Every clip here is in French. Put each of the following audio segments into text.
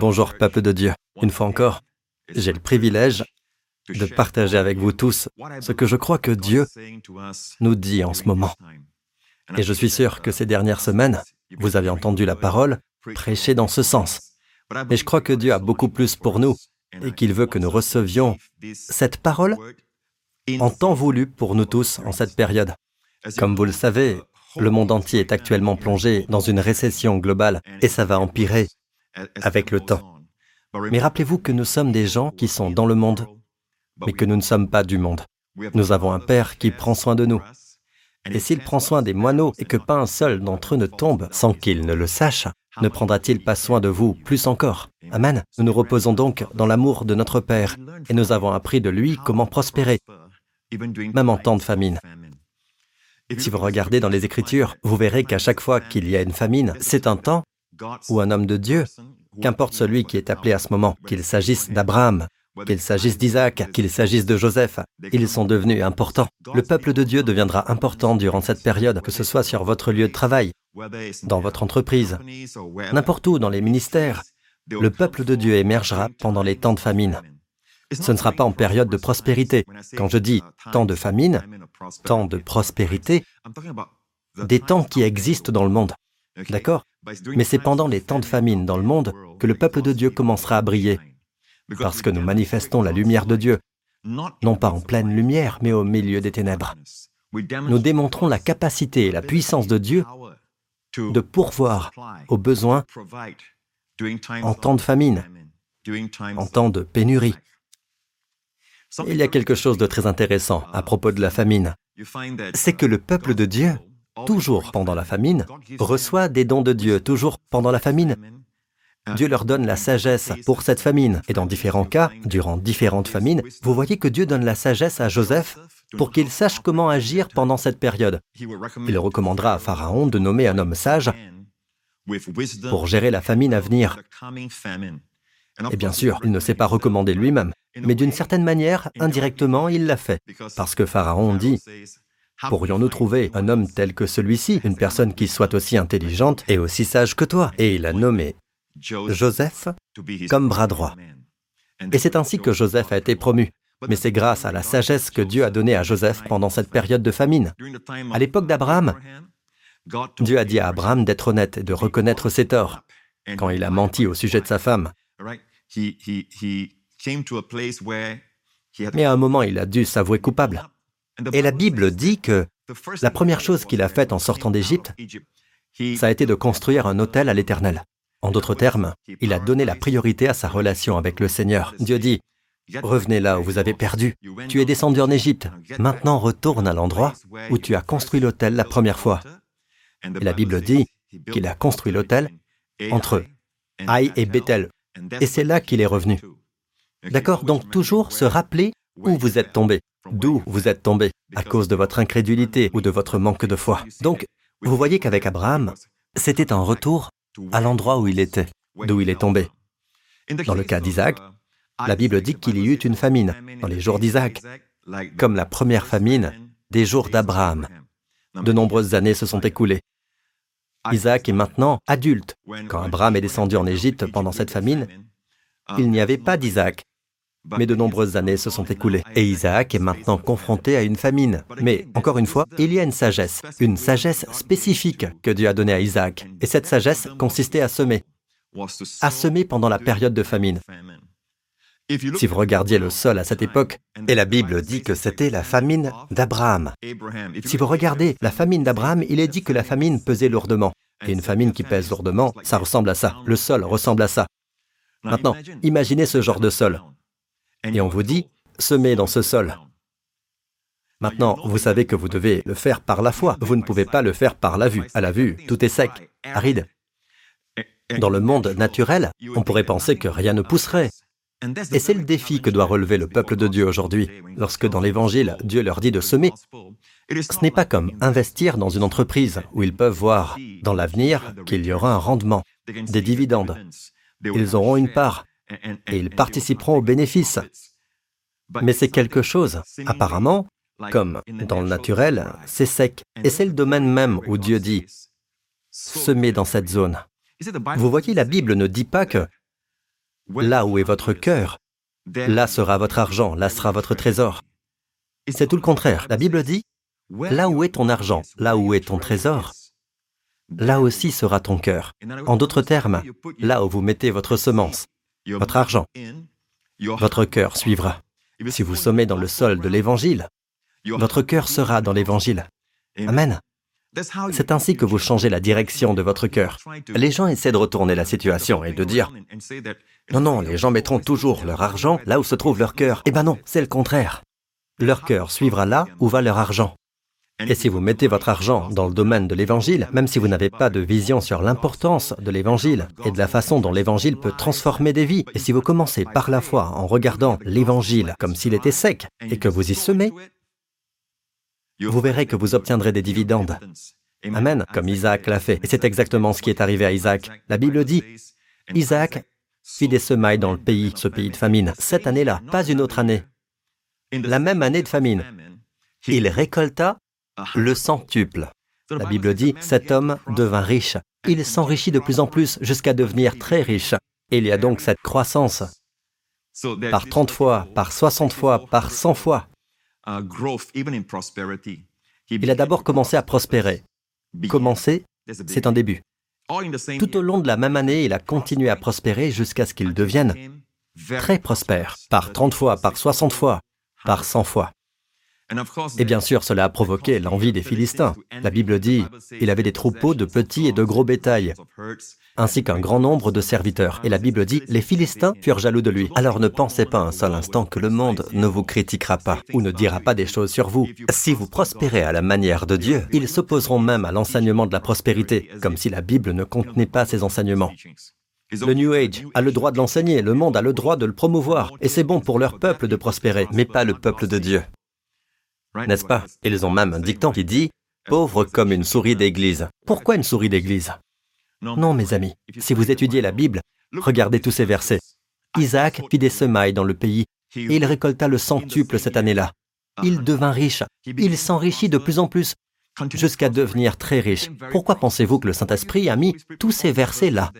Bonjour peuple de Dieu. Une fois encore, j'ai le privilège de partager avec vous tous ce que je crois que Dieu nous dit en ce moment. Et je suis sûr que ces dernières semaines, vous avez entendu la parole prêcher dans ce sens. Mais je crois que Dieu a beaucoup plus pour nous et qu'il veut que nous recevions cette parole en temps voulu pour nous tous en cette période. Comme vous le savez, le monde entier est actuellement plongé dans une récession globale et ça va empirer avec le temps. Mais rappelez-vous que nous sommes des gens qui sont dans le monde, mais que nous ne sommes pas du monde. Nous avons un Père qui prend soin de nous. Et s'il prend soin des moineaux et que pas un seul d'entre eux ne tombe sans qu'il ne le sache, ne prendra-t-il pas soin de vous plus encore? Amen. Nous nous reposons donc dans l'amour de notre Père et nous avons appris de lui comment prospérer, même en temps de famine. Si vous regardez dans les Écritures, vous verrez qu'à chaque fois qu'il y a une famine, c'est un temps où un homme de Dieu, qu'importe celui qui est appelé à ce moment, qu'il s'agisse d'Abraham, qu'il s'agisse d'Isaac, qu'il s'agisse de Joseph, ils sont devenus importants. Le peuple de Dieu deviendra important durant cette période, que ce soit sur votre lieu de travail, dans votre entreprise, n'importe où dans les ministères. Le peuple de Dieu émergera pendant les temps de famine. Ce ne sera pas en période de prospérité. Quand je dis temps de famine, temps de prospérité, des temps qui existent dans le monde. D'accord? Mais c'est pendant les temps de famine dans le monde que le peuple de Dieu commencera à briller, parce que nous manifestons la lumière de Dieu, non pas en pleine lumière, mais au milieu des ténèbres. Nous démontrons la capacité et la puissance de Dieu de pourvoir aux besoins en temps de famine, en temps de pénurie. Il y a quelque chose de très intéressant à propos de la famine. C'est que le peuple de Dieu toujours pendant la famine, reçoit des dons de Dieu, toujours pendant la famine. Dieu leur donne la sagesse pour cette famine. Et dans différents cas, durant différentes famines, vous voyez que Dieu donne la sagesse à Joseph pour qu'il sache comment agir pendant cette période. Il recommandera à Pharaon de nommer un homme sage pour gérer la famine à venir. Et bien sûr, il ne s'est pas recommandé lui-même, mais d'une certaine manière, indirectement, il l'a fait, parce que Pharaon dit, Pourrions-nous trouver un homme tel que celui-ci, une personne qui soit aussi intelligente et aussi sage que toi? Et il a nommé Joseph comme bras droit. Et c'est ainsi que Joseph a été promu. Mais c'est grâce à la sagesse que Dieu a donnée à Joseph pendant cette période de famine. À l'époque d'Abraham, Dieu a dit à Abraham d'être honnête et de reconnaître ses torts quand il a menti au sujet de sa femme. Mais à un moment, il a dû s'avouer coupable. Et la Bible dit que la première chose qu'il a faite en sortant d'Égypte, ça a été de construire un hôtel à l'Éternel. En d'autres termes, il a donné la priorité à sa relation avec le Seigneur. Dieu dit, Revenez là où vous avez perdu. Tu es descendu en Égypte. Maintenant retourne à l'endroit où tu as construit l'hôtel la première fois. Et la Bible dit qu'il a construit l'hôtel entre Haï et Bethel. Et c'est là qu'il est revenu. D'accord? Donc toujours se rappeler où vous êtes tombé d'où vous êtes tombé à cause de votre incrédulité ou de votre manque de foi. Donc, vous voyez qu'avec Abraham, c'était un retour à l'endroit où il était, d'où il est tombé. Dans le cas d'Isaac, la Bible dit qu'il y eut une famine dans les jours d'Isaac, comme la première famine des jours d'Abraham. De nombreuses années se sont écoulées. Isaac est maintenant adulte. Quand Abraham est descendu en Égypte pendant cette famine, il n'y avait pas d'Isaac, mais de nombreuses années se sont écoulées. Et Isaac est maintenant confronté à une famine. Mais, encore une fois, il y a une sagesse, une sagesse spécifique que Dieu a donnée à Isaac. Et cette sagesse consistait à semer. À semer pendant la période de famine. Si vous regardiez le sol à cette époque, et la Bible dit que c'était la famine d'Abraham. Si vous regardez la famine d'Abraham, il est dit que la famine pesait lourdement. Et une famine qui pèse lourdement, ça ressemble à ça. Le sol ressemble à ça. Maintenant, imaginez ce genre de sol. Et on vous dit, semez dans ce sol. Maintenant, vous savez que vous devez le faire par la foi. Vous ne pouvez pas le faire par la vue. À la vue, tout est sec, aride. Dans le monde naturel, on pourrait penser que rien ne pousserait. Et c'est le défi que doit relever le peuple de Dieu aujourd'hui. Lorsque dans l'Évangile, Dieu leur dit de semer, ce n'est pas comme investir dans une entreprise où ils peuvent voir dans l'avenir qu'il y aura un rendement, des dividendes. Ils auront une part, et ils participeront aux bénéfices. Mais c'est quelque chose, apparemment, comme dans le naturel, c'est sec. Et c'est le domaine même où Dieu dit, semez dans cette zone. Vous voyez, la Bible ne dit pas que Là où est votre cœur, là sera votre argent, là sera votre trésor. C'est tout le contraire. La Bible dit, là où est ton argent, là où est ton trésor, là aussi sera ton cœur. En d'autres termes, là où vous mettez votre semence, votre argent, votre cœur suivra. Si vous sommez dans le sol de l'Évangile, votre cœur sera dans l'Évangile. Amen. C'est ainsi que vous changez la direction de votre cœur. Les gens essaient de retourner la situation et de dire, non, non, les gens mettront toujours leur argent là où se trouve leur cœur. Eh ben non, c'est le contraire. Leur cœur suivra là où va leur argent. Et si vous mettez votre argent dans le domaine de l'Évangile, même si vous n'avez pas de vision sur l'importance de l'Évangile et de la façon dont l'Évangile peut transformer des vies, et si vous commencez par la foi en regardant l'Évangile comme s'il était sec et que vous y semez, vous verrez que vous obtiendrez des dividendes. Amen, comme Isaac l'a fait. Et c'est exactement ce qui est arrivé à Isaac. La Bible dit, Isaac fit des semailles dans le pays, ce pays de famine. Cette année-là, pas une autre année. La même année de famine. Il récolta le centuple. La Bible dit, cet homme devint riche. Il s'enrichit de plus en plus jusqu'à devenir très riche. Et il y a donc cette croissance par 30 fois, par 60 fois, par 100 fois. Il a d'abord commencé à prospérer. Commencer, c'est un début. Tout au long de la même année, il a continué à prospérer jusqu'à ce qu'il devienne très prospère, par 30 fois, par 60 fois, par 100 fois. Et bien sûr, cela a provoqué l'envie des Philistins. La Bible dit, il avait des troupeaux de petits et de gros bétail, ainsi qu'un grand nombre de serviteurs. Et la Bible dit, les Philistins furent jaloux de lui. Alors ne pensez pas un seul instant que le monde ne vous critiquera pas ou ne dira pas des choses sur vous. Si vous prospérez à la manière de Dieu, ils s'opposeront même à l'enseignement de la prospérité, comme si la Bible ne contenait pas ces enseignements. Le New Age a le droit de l'enseigner, le monde a le droit de le promouvoir, et c'est bon pour leur peuple de prospérer, mais pas le peuple de Dieu. N'est-ce pas Ils ont même un dicton qui dit ⁇ Pauvre comme une souris d'église. Pourquoi une souris d'église? Non, mes amis, si vous étudiez la Bible, regardez tous ces versets. Isaac fit des semailles dans le pays, et il récolta le centuple cette année-là. Il devint riche, il s'enrichit de plus en plus, jusqu'à devenir très riche. Pourquoi pensez-vous que le Saint-Esprit a mis tous ces versets-là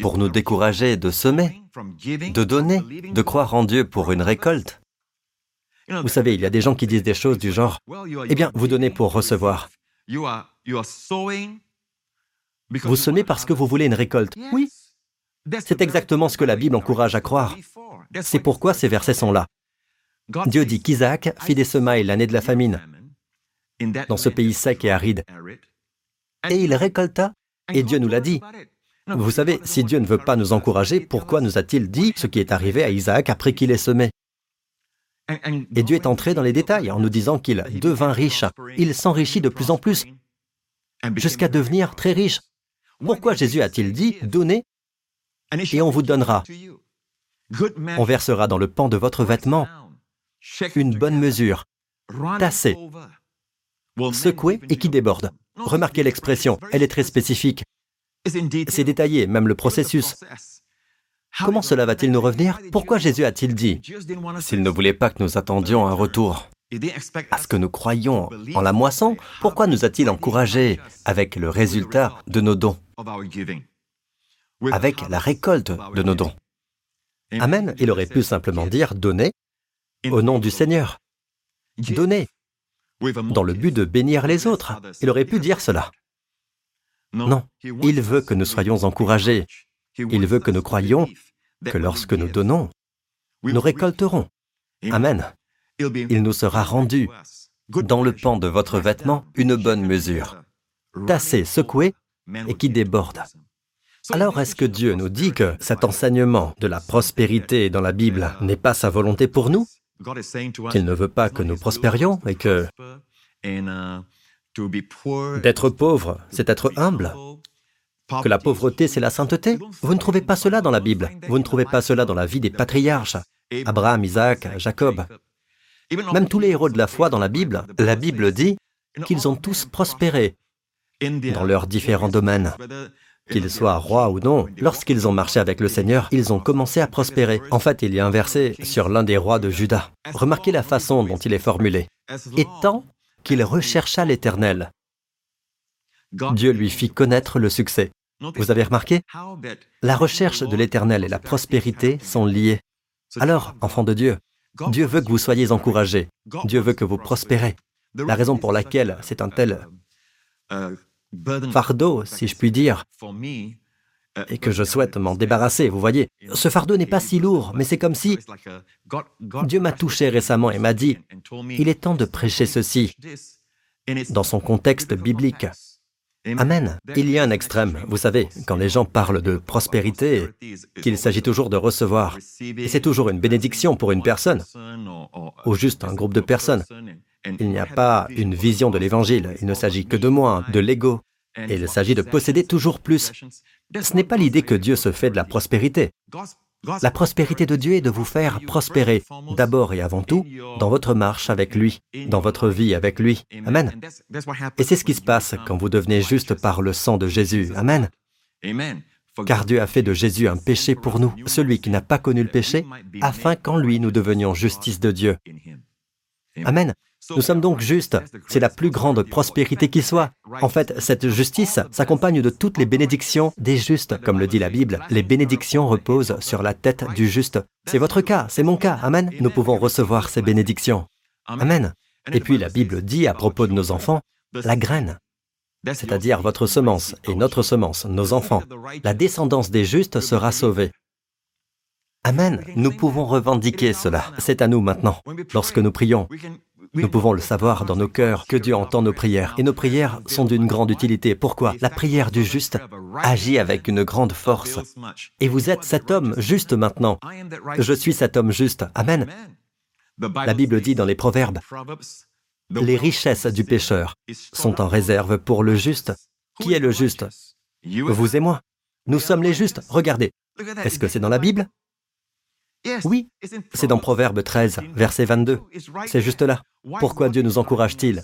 Pour nous décourager de semer, de donner, de croire en Dieu pour une récolte. Vous savez, il y a des gens qui disent des choses du genre, eh bien, vous donnez pour recevoir. Vous semez parce que vous voulez une récolte. Oui. C'est exactement ce que la Bible encourage à croire. C'est pourquoi ces versets sont là. Dieu dit qu'Isaac fit des semailles l'année de la famine, dans ce pays sec et aride. Et il récolta, et Dieu nous l'a dit. Vous savez, si Dieu ne veut pas nous encourager, pourquoi nous a-t-il dit ce qui est arrivé à Isaac après qu'il ait semé? Et Dieu est entré dans les détails en nous disant qu'il devint riche. Il s'enrichit de plus en plus, jusqu'à devenir très riche. Pourquoi Jésus a-t-il dit, donnez et on vous donnera On versera dans le pan de votre vêtement une bonne mesure, tassée, secouée et qui déborde. Remarquez l'expression, elle est très spécifique. C'est détaillé, même le processus. Comment cela va-t-il nous revenir Pourquoi Jésus a-t-il dit S'il ne voulait pas que nous attendions un retour. À ce que nous croyons en la moisson, pourquoi nous a-t-il encouragés avec le résultat de nos dons Avec la récolte de nos dons. Amen. Il aurait pu simplement dire donnez au nom du Seigneur. Donnez dans le but de bénir les autres. Il aurait pu dire cela. Non, il veut que nous soyons encouragés il veut que nous croyions que lorsque nous donnons, nous récolterons. Amen. Il nous sera rendu, dans le pan de votre vêtement, une bonne mesure, tassée, secouée et qui déborde. Alors est-ce que Dieu nous dit que cet enseignement de la prospérité dans la Bible n'est pas sa volonté pour nous? Qu'il ne veut pas que nous prospérions et que d'être pauvre, c'est être humble que la pauvreté, c'est la sainteté Vous ne trouvez pas cela dans la Bible. Vous ne trouvez pas cela dans la vie des patriarches. Abraham, Isaac, Jacob. Même tous les héros de la foi dans la Bible, la Bible dit qu'ils ont tous prospéré dans leurs différents domaines. Qu'ils soient rois ou non, lorsqu'ils ont marché avec le Seigneur, ils ont commencé à prospérer. En fait, il y a un verset sur l'un des rois de Juda. Remarquez la façon dont il est formulé. Et tant qu'il rechercha l'Éternel, Dieu lui fit connaître le succès. Vous avez remarqué? La recherche de l'éternel et la prospérité sont liées. Alors, enfant de Dieu, Dieu veut que vous soyez encouragés. Dieu veut que vous prospérez. La raison pour laquelle c'est un tel fardeau, si je puis dire, et que je souhaite m'en débarrasser, vous voyez. Ce fardeau n'est pas si lourd, mais c'est comme si Dieu m'a touché récemment et m'a dit, il est temps de prêcher ceci dans son contexte biblique. Amen. Il y a un extrême, vous savez, quand les gens parlent de prospérité, qu'il s'agit toujours de recevoir. Et c'est toujours une bénédiction pour une personne, ou juste un groupe de personnes. Il n'y a pas une vision de l'Évangile, il ne s'agit que de moi, de l'ego, et il s'agit de posséder toujours plus. Ce n'est pas l'idée que Dieu se fait de la prospérité. La prospérité de Dieu est de vous faire prospérer, d'abord et avant tout, dans votre marche avec lui, dans votre vie avec lui. Amen. Et c'est ce qui se passe quand vous devenez juste par le sang de Jésus. Amen. Car Dieu a fait de Jésus un péché pour nous, celui qui n'a pas connu le péché, afin qu'en lui nous devenions justice de Dieu. Amen. Nous sommes donc justes. C'est la plus grande prospérité qui soit. En fait, cette justice s'accompagne de toutes les bénédictions des justes. Comme le dit la Bible, les bénédictions reposent sur la tête du juste. C'est votre cas, c'est mon cas. Amen. Nous pouvons recevoir ces bénédictions. Amen. Et puis la Bible dit à propos de nos enfants, la graine, c'est-à-dire votre semence et notre semence, nos enfants, la descendance des justes sera sauvée. Amen. Nous pouvons revendiquer cela. C'est à nous maintenant. Lorsque nous prions, nous pouvons le savoir dans nos cœurs que Dieu entend nos prières. Et nos prières sont d'une grande utilité. Pourquoi? La prière du juste agit avec une grande force. Et vous êtes cet homme juste maintenant. Je suis cet homme juste. Amen. La Bible dit dans les Proverbes, les richesses du pécheur sont en réserve pour le juste. Qui est le juste? Vous et moi. Nous sommes les justes. Regardez. Est-ce que c'est dans la Bible? Oui, c'est dans Proverbe 13, verset 22. C'est juste là. Pourquoi Dieu nous encourage-t-il?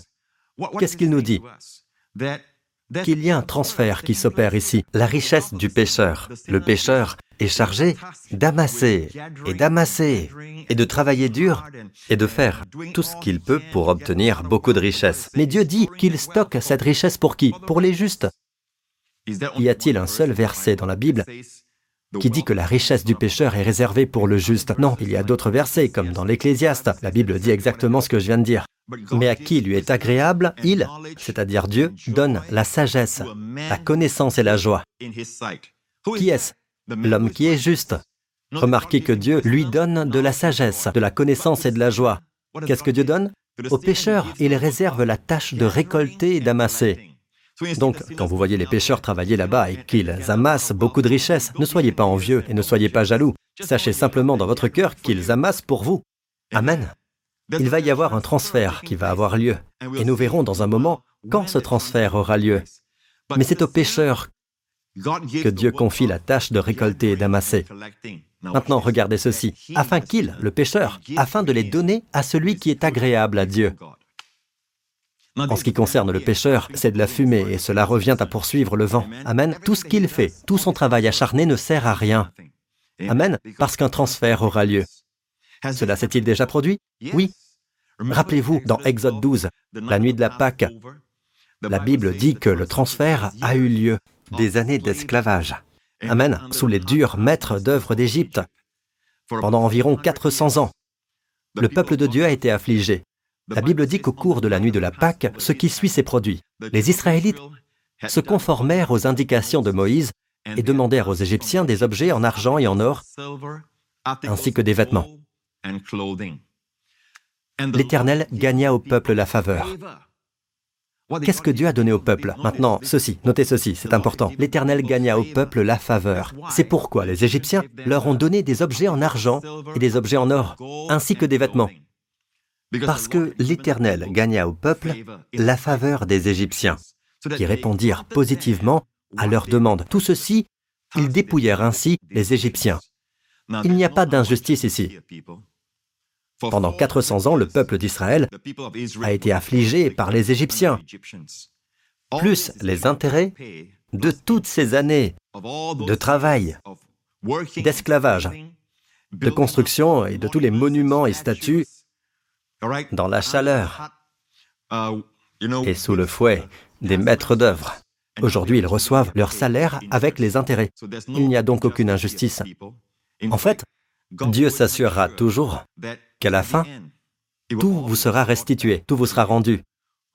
Qu'est-ce qu'il nous dit? Qu'il y a un transfert qui s'opère ici. La richesse du pécheur. Le pécheur est chargé d'amasser et d'amasser et de travailler dur et de faire tout ce qu'il peut pour obtenir beaucoup de richesses. Mais Dieu dit qu'il stocke cette richesse pour qui? Pour les justes. Y a-t-il un seul verset dans la Bible qui dit que la richesse du pécheur est réservée pour le juste. Non, il y a d'autres versets, comme dans l'Ecclésiaste. La Bible dit exactement ce que je viens de dire. Mais à qui lui est agréable, il, c'est-à-dire Dieu, donne la sagesse, la connaissance et la joie. Qui est-ce? L'homme qui est juste. Remarquez que Dieu lui donne de la sagesse, de la connaissance et de la joie. Qu'est-ce que Dieu donne? Au pécheur, il réserve la tâche de récolter et d'amasser. Donc, quand vous voyez les pêcheurs travailler là-bas et qu'ils amassent beaucoup de richesses, ne soyez pas envieux et ne soyez pas jaloux. Sachez simplement dans votre cœur qu'ils amassent pour vous. Amen. Il va y avoir un transfert qui va avoir lieu. Et nous verrons dans un moment quand ce transfert aura lieu. Mais c'est aux pêcheurs que Dieu confie la tâche de récolter et d'amasser. Maintenant, regardez ceci, afin qu'il, le pêcheur, afin de les donner à celui qui est agréable à Dieu. En ce qui concerne le pêcheur, c'est de la fumée et cela revient à poursuivre le vent. Amen. Tout ce qu'il fait, tout son travail acharné ne sert à rien. Amen. Parce qu'un transfert aura lieu. Cela s'est-il déjà produit? Oui. Rappelez-vous, dans Exode 12, la nuit de la Pâque, la Bible dit que le transfert a eu lieu des années d'esclavage. Amen. Sous les durs maîtres d'œuvre d'Égypte. Pendant environ 400 ans, le peuple de Dieu a été affligé. La Bible dit qu'au cours de la nuit de la Pâque, ce qui suit s'est produit. Les Israélites se conformèrent aux indications de Moïse et demandèrent aux Égyptiens des objets en argent et en or, ainsi que des vêtements. L'Éternel gagna au peuple la faveur. Qu'est-ce que Dieu a donné au peuple? Maintenant, ceci, notez ceci, c'est important. L'Éternel gagna au peuple la faveur. C'est pourquoi les Égyptiens leur ont donné des objets en argent et des objets en or, ainsi que des vêtements parce que l'Éternel gagna au peuple la faveur des Égyptiens, qui répondirent positivement à leurs demandes. Tout ceci, ils dépouillèrent ainsi les Égyptiens. Il n'y a pas d'injustice ici. Pendant 400 ans, le peuple d'Israël a été affligé par les Égyptiens, plus les intérêts de toutes ces années de travail, d'esclavage, de construction et de tous les monuments et statues dans la chaleur et sous le fouet des maîtres d'œuvre. Aujourd'hui, ils reçoivent leur salaire avec les intérêts. Il n'y a donc aucune injustice. En fait, Dieu s'assurera toujours qu'à la fin, tout vous sera restitué, tout vous sera rendu.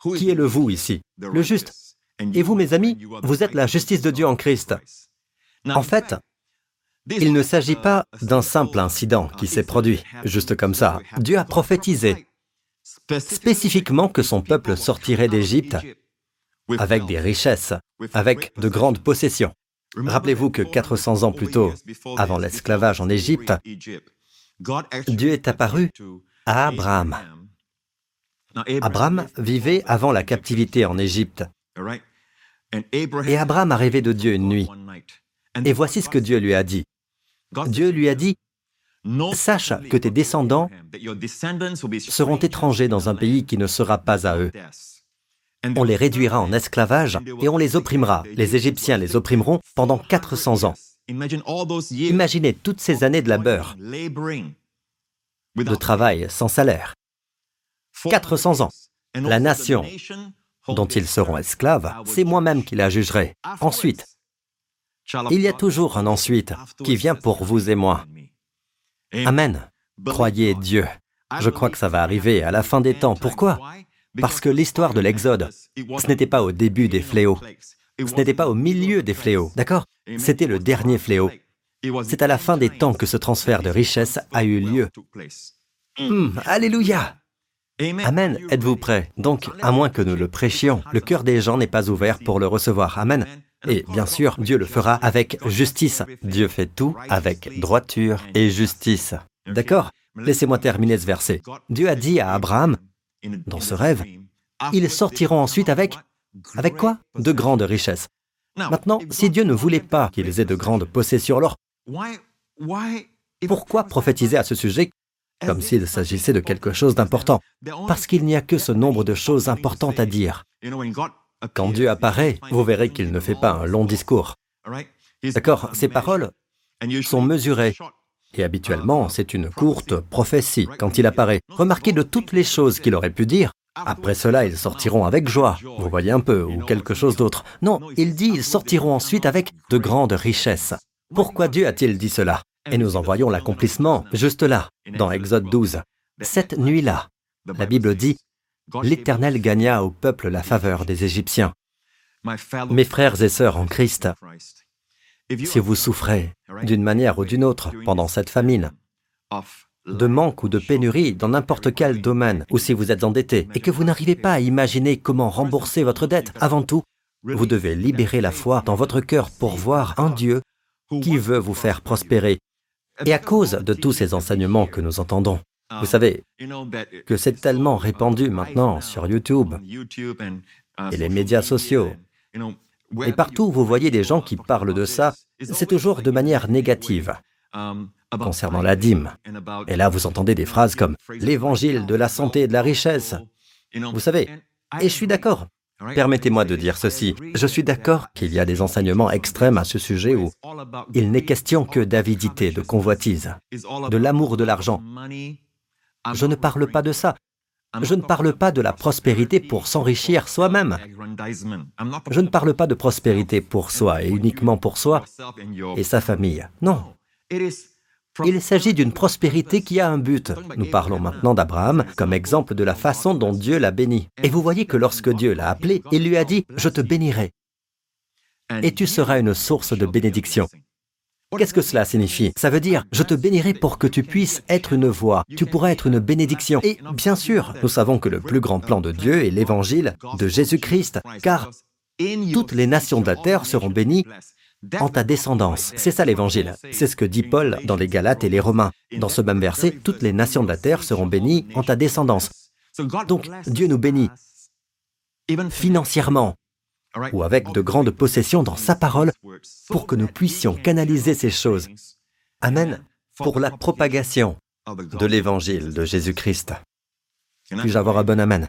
Qui est le vous ici? Le juste. Et vous, mes amis, vous êtes la justice de Dieu en Christ. En fait, il ne s'agit pas d'un simple incident qui s'est produit, juste comme ça. Dieu a prophétisé spécifiquement que son peuple sortirait d'Égypte avec des richesses, avec de grandes possessions. Rappelez-vous que 400 ans plus tôt, avant l'esclavage en Égypte, Dieu est apparu à Abraham. Abraham vivait avant la captivité en Égypte. Et Abraham a rêvé de Dieu une nuit. Et voici ce que Dieu lui a dit. Dieu lui a dit, Sache que tes descendants seront étrangers dans un pays qui ne sera pas à eux. On les réduira en esclavage et on les opprimera. Les Égyptiens les opprimeront pendant 400 ans. Imaginez toutes ces années de labeur, de travail sans salaire. 400 ans. La nation dont ils seront esclaves, c'est moi-même qui la jugerai. Ensuite, il y a toujours un ensuite qui vient pour vous et moi. Amen. Croyez Dieu. Je crois que ça va arriver à la fin des temps. Pourquoi? Parce que l'histoire de l'Exode, ce n'était pas au début des fléaux. Ce n'était pas au milieu des fléaux, d'accord? C'était le dernier fléau. C'est à la fin des temps que ce transfert de richesse a eu lieu. Hmm, alléluia. Amen. Êtes-vous prêts? Donc, à moins que nous le prêchions, le cœur des gens n'est pas ouvert pour le recevoir. Amen. Et bien sûr, Dieu le fera avec justice. Dieu fait tout avec droiture et justice. D'accord? Laissez-moi terminer ce verset. Dieu a dit à Abraham, dans ce rêve, ils sortiront ensuite avec... Avec quoi? De grandes richesses. Maintenant, si Dieu ne voulait pas qu'ils aient de grandes possessions, alors pourquoi prophétiser à ce sujet comme s'il s'agissait de quelque chose d'important? Parce qu'il n'y a que ce nombre de choses importantes à dire. Quand Dieu apparaît, vous verrez qu'il ne fait pas un long discours. D'accord Ces paroles sont mesurées. Et habituellement, c'est une courte prophétie quand il apparaît. Remarquez de toutes les choses qu'il aurait pu dire. Après cela, ils sortiront avec joie, vous voyez un peu, ou quelque chose d'autre. Non, il dit, ils sortiront ensuite avec de grandes richesses. Pourquoi Dieu a-t-il dit cela? Et nous en voyons l'accomplissement, juste là, dans Exode 12. Cette nuit-là, la Bible dit, l'Éternel gagna au peuple la faveur des Égyptiens. Mes frères et sœurs en Christ, si vous souffrez d'une manière ou d'une autre pendant cette famine, de manque ou de pénurie dans n'importe quel domaine, ou si vous êtes endetté et que vous n'arrivez pas à imaginer comment rembourser votre dette, avant tout, vous devez libérer la foi dans votre cœur pour voir un Dieu qui veut vous faire prospérer. Et à cause de tous ces enseignements que nous entendons, vous um, savez que c'est tellement répandu maintenant sur YouTube uh, et les médias sociaux. Et partout, vous voyez des gens qui parlent de ça, c'est toujours de manière négative um, concernant la dîme. Et là, vous entendez des phrases comme l'évangile de la santé et de la richesse. Vous savez, et je suis d'accord. Permettez-moi de dire ceci. Je suis d'accord qu'il y a des enseignements extrêmes à ce sujet où il n'est question que d'avidité, de convoitise, de l'amour de l'argent, je ne parle pas de ça. Je ne parle pas de la prospérité pour s'enrichir soi-même. Je ne parle pas de prospérité pour soi et uniquement pour soi et sa famille. Non. Il s'agit d'une prospérité qui a un but. Nous parlons maintenant d'Abraham comme exemple de la façon dont Dieu l'a béni. Et vous voyez que lorsque Dieu l'a appelé, il lui a dit, je te bénirai. Et tu seras une source de bénédiction. Qu'est-ce que cela signifie? Ça veut dire, je te bénirai pour que tu puisses être une voix, tu pourras être une bénédiction. Et bien sûr, nous savons que le plus grand plan de Dieu est l'évangile de Jésus-Christ, car toutes les nations de la terre seront bénies en ta descendance. C'est ça l'évangile. C'est ce que dit Paul dans les Galates et les Romains. Dans ce même verset, toutes les nations de la terre seront bénies en ta descendance. Donc, Dieu nous bénit financièrement, ou avec de grandes possessions dans sa parole pour que nous puissions canaliser ces choses. Amen. Pour la propagation de l'évangile de Jésus-Christ. Puis-je avoir un bon Amen?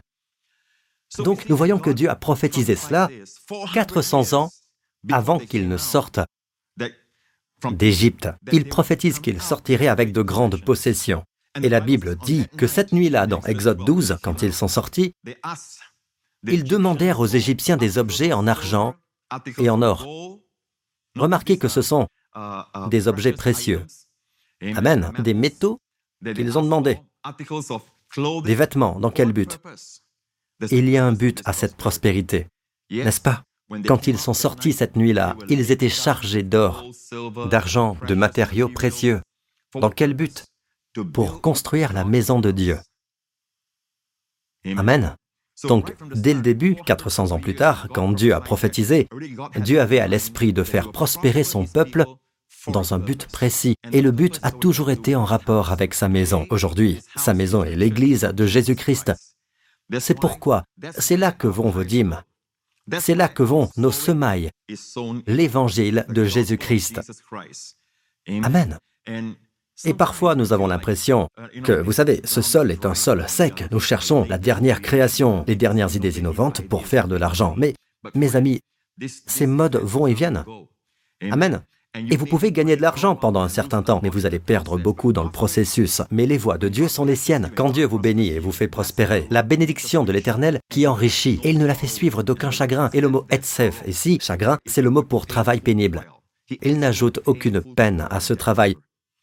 Donc nous voyons que Dieu a prophétisé cela 400 ans avant qu'il ne sorte d'Égypte. Il prophétise qu'il sortirait avec de grandes possessions. Et la Bible dit que cette nuit-là, dans Exode 12, quand ils sont sortis, ils demandèrent aux Égyptiens des objets en argent et en or. Remarquez que ce sont des objets précieux. Amen, des métaux qu'ils ont demandé. Des vêtements, dans quel but? Il y a un but à cette prospérité, n'est-ce pas? Quand ils sont sortis cette nuit-là, ils étaient chargés d'or, d'argent, de matériaux précieux. Dans quel but? Pour construire la maison de Dieu. Amen. Donc, dès le début, 400 ans plus tard, quand Dieu a prophétisé, Dieu avait à l'esprit de faire prospérer son peuple dans un but précis. Et le but a toujours été en rapport avec sa maison. Aujourd'hui, sa maison est l'Église de Jésus-Christ. C'est pourquoi c'est là que vont vos dîmes. C'est là que vont nos semailles, l'évangile de Jésus-Christ. Amen. Et parfois, nous avons l'impression que, vous savez, ce sol est un sol sec. Nous cherchons la dernière création, les dernières idées innovantes pour faire de l'argent. Mais, mes amis, ces modes vont et viennent. Amen. Et vous pouvez gagner de l'argent pendant un certain temps, mais vous allez perdre beaucoup dans le processus. Mais les voies de Dieu sont les siennes. Quand Dieu vous bénit et vous fait prospérer, la bénédiction de l'Éternel qui enrichit, et il ne la fait suivre d'aucun chagrin. Et le mot etsef, ici, chagrin, c'est le mot pour travail pénible. Il n'ajoute aucune peine à ce travail.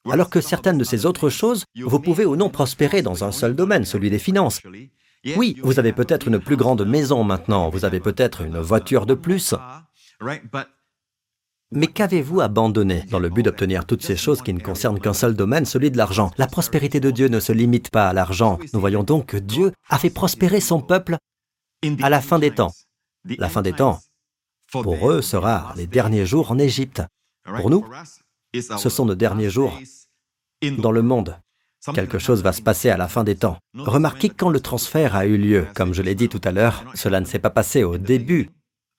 Alors que certaines de ces autres choses, vous pouvez ou non prospérer dans un seul domaine, celui des finances. Oui, vous avez peut-être une plus grande maison maintenant, vous avez peut-être une voiture de plus. Mais qu'avez-vous abandonné dans le but d'obtenir toutes ces choses qui ne concernent qu'un seul domaine, celui de l'argent? La prospérité de Dieu ne se limite pas à l'argent. Nous voyons donc que Dieu a fait prospérer son peuple à la fin des temps. La fin des temps, pour eux, sera les derniers jours en Égypte. Pour nous, ce sont nos derniers jours dans le monde. Quelque chose va se passer à la fin des temps. Remarquez quand le transfert a eu lieu. Comme je l'ai dit tout à l'heure, cela ne s'est pas passé au début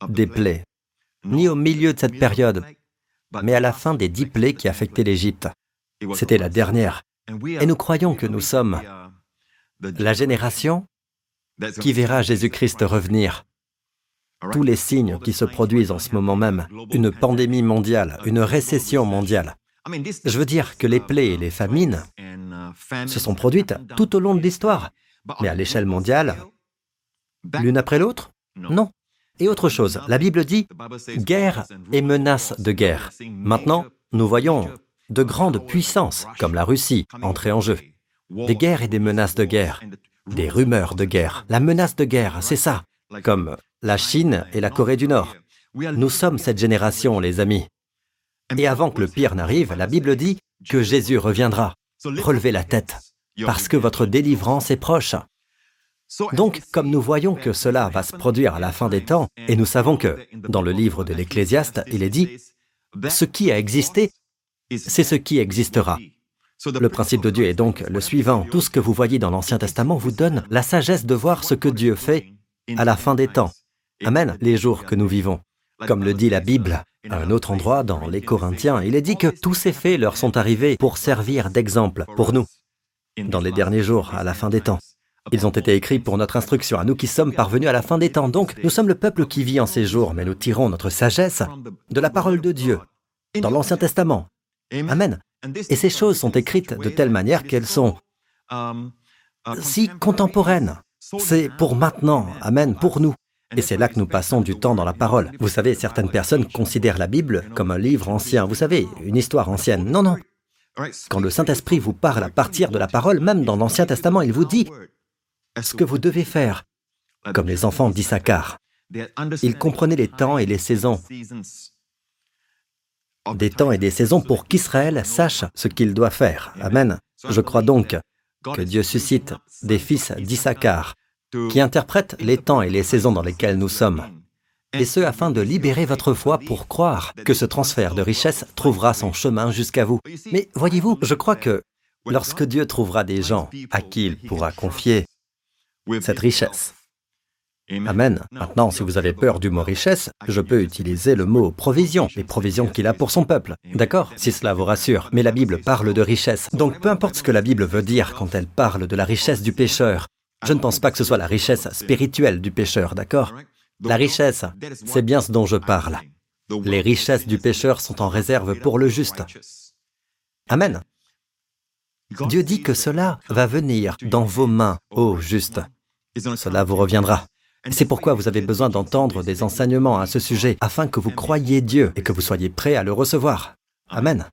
des plaies, ni au milieu de cette période, mais à la fin des dix plaies qui affectaient l'Égypte. C'était la dernière. Et nous croyons que nous sommes la génération qui verra Jésus-Christ revenir. Tous les signes qui se produisent en ce moment même, une pandémie mondiale, une récession mondiale. Je veux dire que les plaies et les famines se sont produites tout au long de l'histoire. Mais à l'échelle mondiale, l'une après l'autre? Non. Et autre chose, la Bible dit guerre et menace de guerre. Maintenant, nous voyons de grandes puissances, comme la Russie, entrer en jeu. Des guerres et des menaces de guerre. Des rumeurs de guerre. La menace de guerre, c'est ça. Comme la Chine et la Corée du Nord. Nous sommes cette génération, les amis. Et avant que le pire n'arrive, la Bible dit que Jésus reviendra. Relevez la tête, parce que votre délivrance est proche. Donc, comme nous voyons que cela va se produire à la fin des temps, et nous savons que, dans le livre de l'Ecclésiaste, il est dit, ce qui a existé, c'est ce qui existera. Le principe de Dieu est donc le suivant. Tout ce que vous voyez dans l'Ancien Testament vous donne la sagesse de voir ce que Dieu fait à la fin des temps. Amen, les jours que nous vivons. Comme le dit la Bible, à un autre endroit dans les Corinthiens, il est dit que tous ces faits leur sont arrivés pour servir d'exemple pour nous, dans les derniers jours, à la fin des temps. Ils ont été écrits pour notre instruction, à nous qui sommes parvenus à la fin des temps. Donc, nous sommes le peuple qui vit en ces jours, mais nous tirons notre sagesse de la parole de Dieu, dans l'Ancien Testament. Amen. Et ces choses sont écrites de telle manière qu'elles sont si contemporaines. C'est pour maintenant, Amen, pour nous. Et c'est là que nous passons du temps dans la parole. Vous savez, certaines personnes considèrent la Bible comme un livre ancien, vous savez, une histoire ancienne. Non, non. Quand le Saint-Esprit vous parle à partir de la parole, même dans l'Ancien Testament, il vous dit ce que vous devez faire, comme les enfants d'Issachar. Ils comprenaient les temps et les saisons. Des temps et des saisons pour qu'Israël sache ce qu'il doit faire. Amen. Je crois donc que Dieu suscite des fils d'Issachar qui interprètent les temps et les saisons dans lesquels nous sommes. Et ce, afin de libérer votre foi pour croire que ce transfert de richesse trouvera son chemin jusqu'à vous. Mais voyez-vous, je crois que lorsque Dieu trouvera des gens à qui il pourra confier cette richesse, Amen. Maintenant, si vous avez peur du mot richesse, je peux utiliser le mot provision, les provisions qu'il a pour son peuple. D'accord? Si cela vous rassure. Mais la Bible parle de richesse. Donc peu importe ce que la Bible veut dire quand elle parle de la richesse du pécheur, je ne pense pas que ce soit la richesse spirituelle du pécheur, d'accord? La richesse, c'est bien ce dont je parle. Les richesses du pécheur sont en réserve pour le juste. Amen. Dieu dit que cela va venir dans vos mains, ô juste. Cela vous reviendra. C'est pourquoi vous avez besoin d'entendre des enseignements à ce sujet, afin que vous croyiez Dieu et que vous soyez prêts à le recevoir. Amen.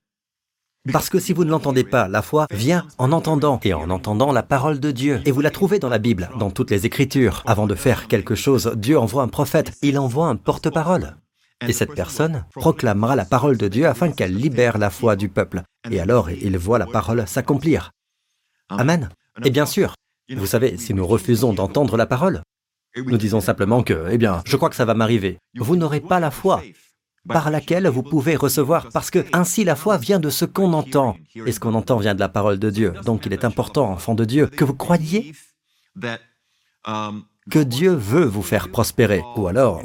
Parce que si vous ne l'entendez pas, la foi vient en entendant, et en entendant la parole de Dieu. Et vous la trouvez dans la Bible, dans toutes les Écritures. Avant de faire quelque chose, Dieu envoie un prophète, il envoie un porte-parole. Et cette personne proclamera la parole de Dieu afin qu'elle libère la foi du peuple. Et alors il voit la parole s'accomplir. Amen. Et bien sûr, vous savez, si nous refusons d'entendre la parole, nous disons simplement que, eh bien, je crois que ça va m'arriver. Vous n'aurez pas la foi par laquelle vous pouvez recevoir, parce que ainsi la foi vient de ce qu'on entend, et ce qu'on entend vient de la parole de Dieu. Donc il est important, enfant de Dieu, que vous croyiez que Dieu veut vous faire prospérer, ou alors,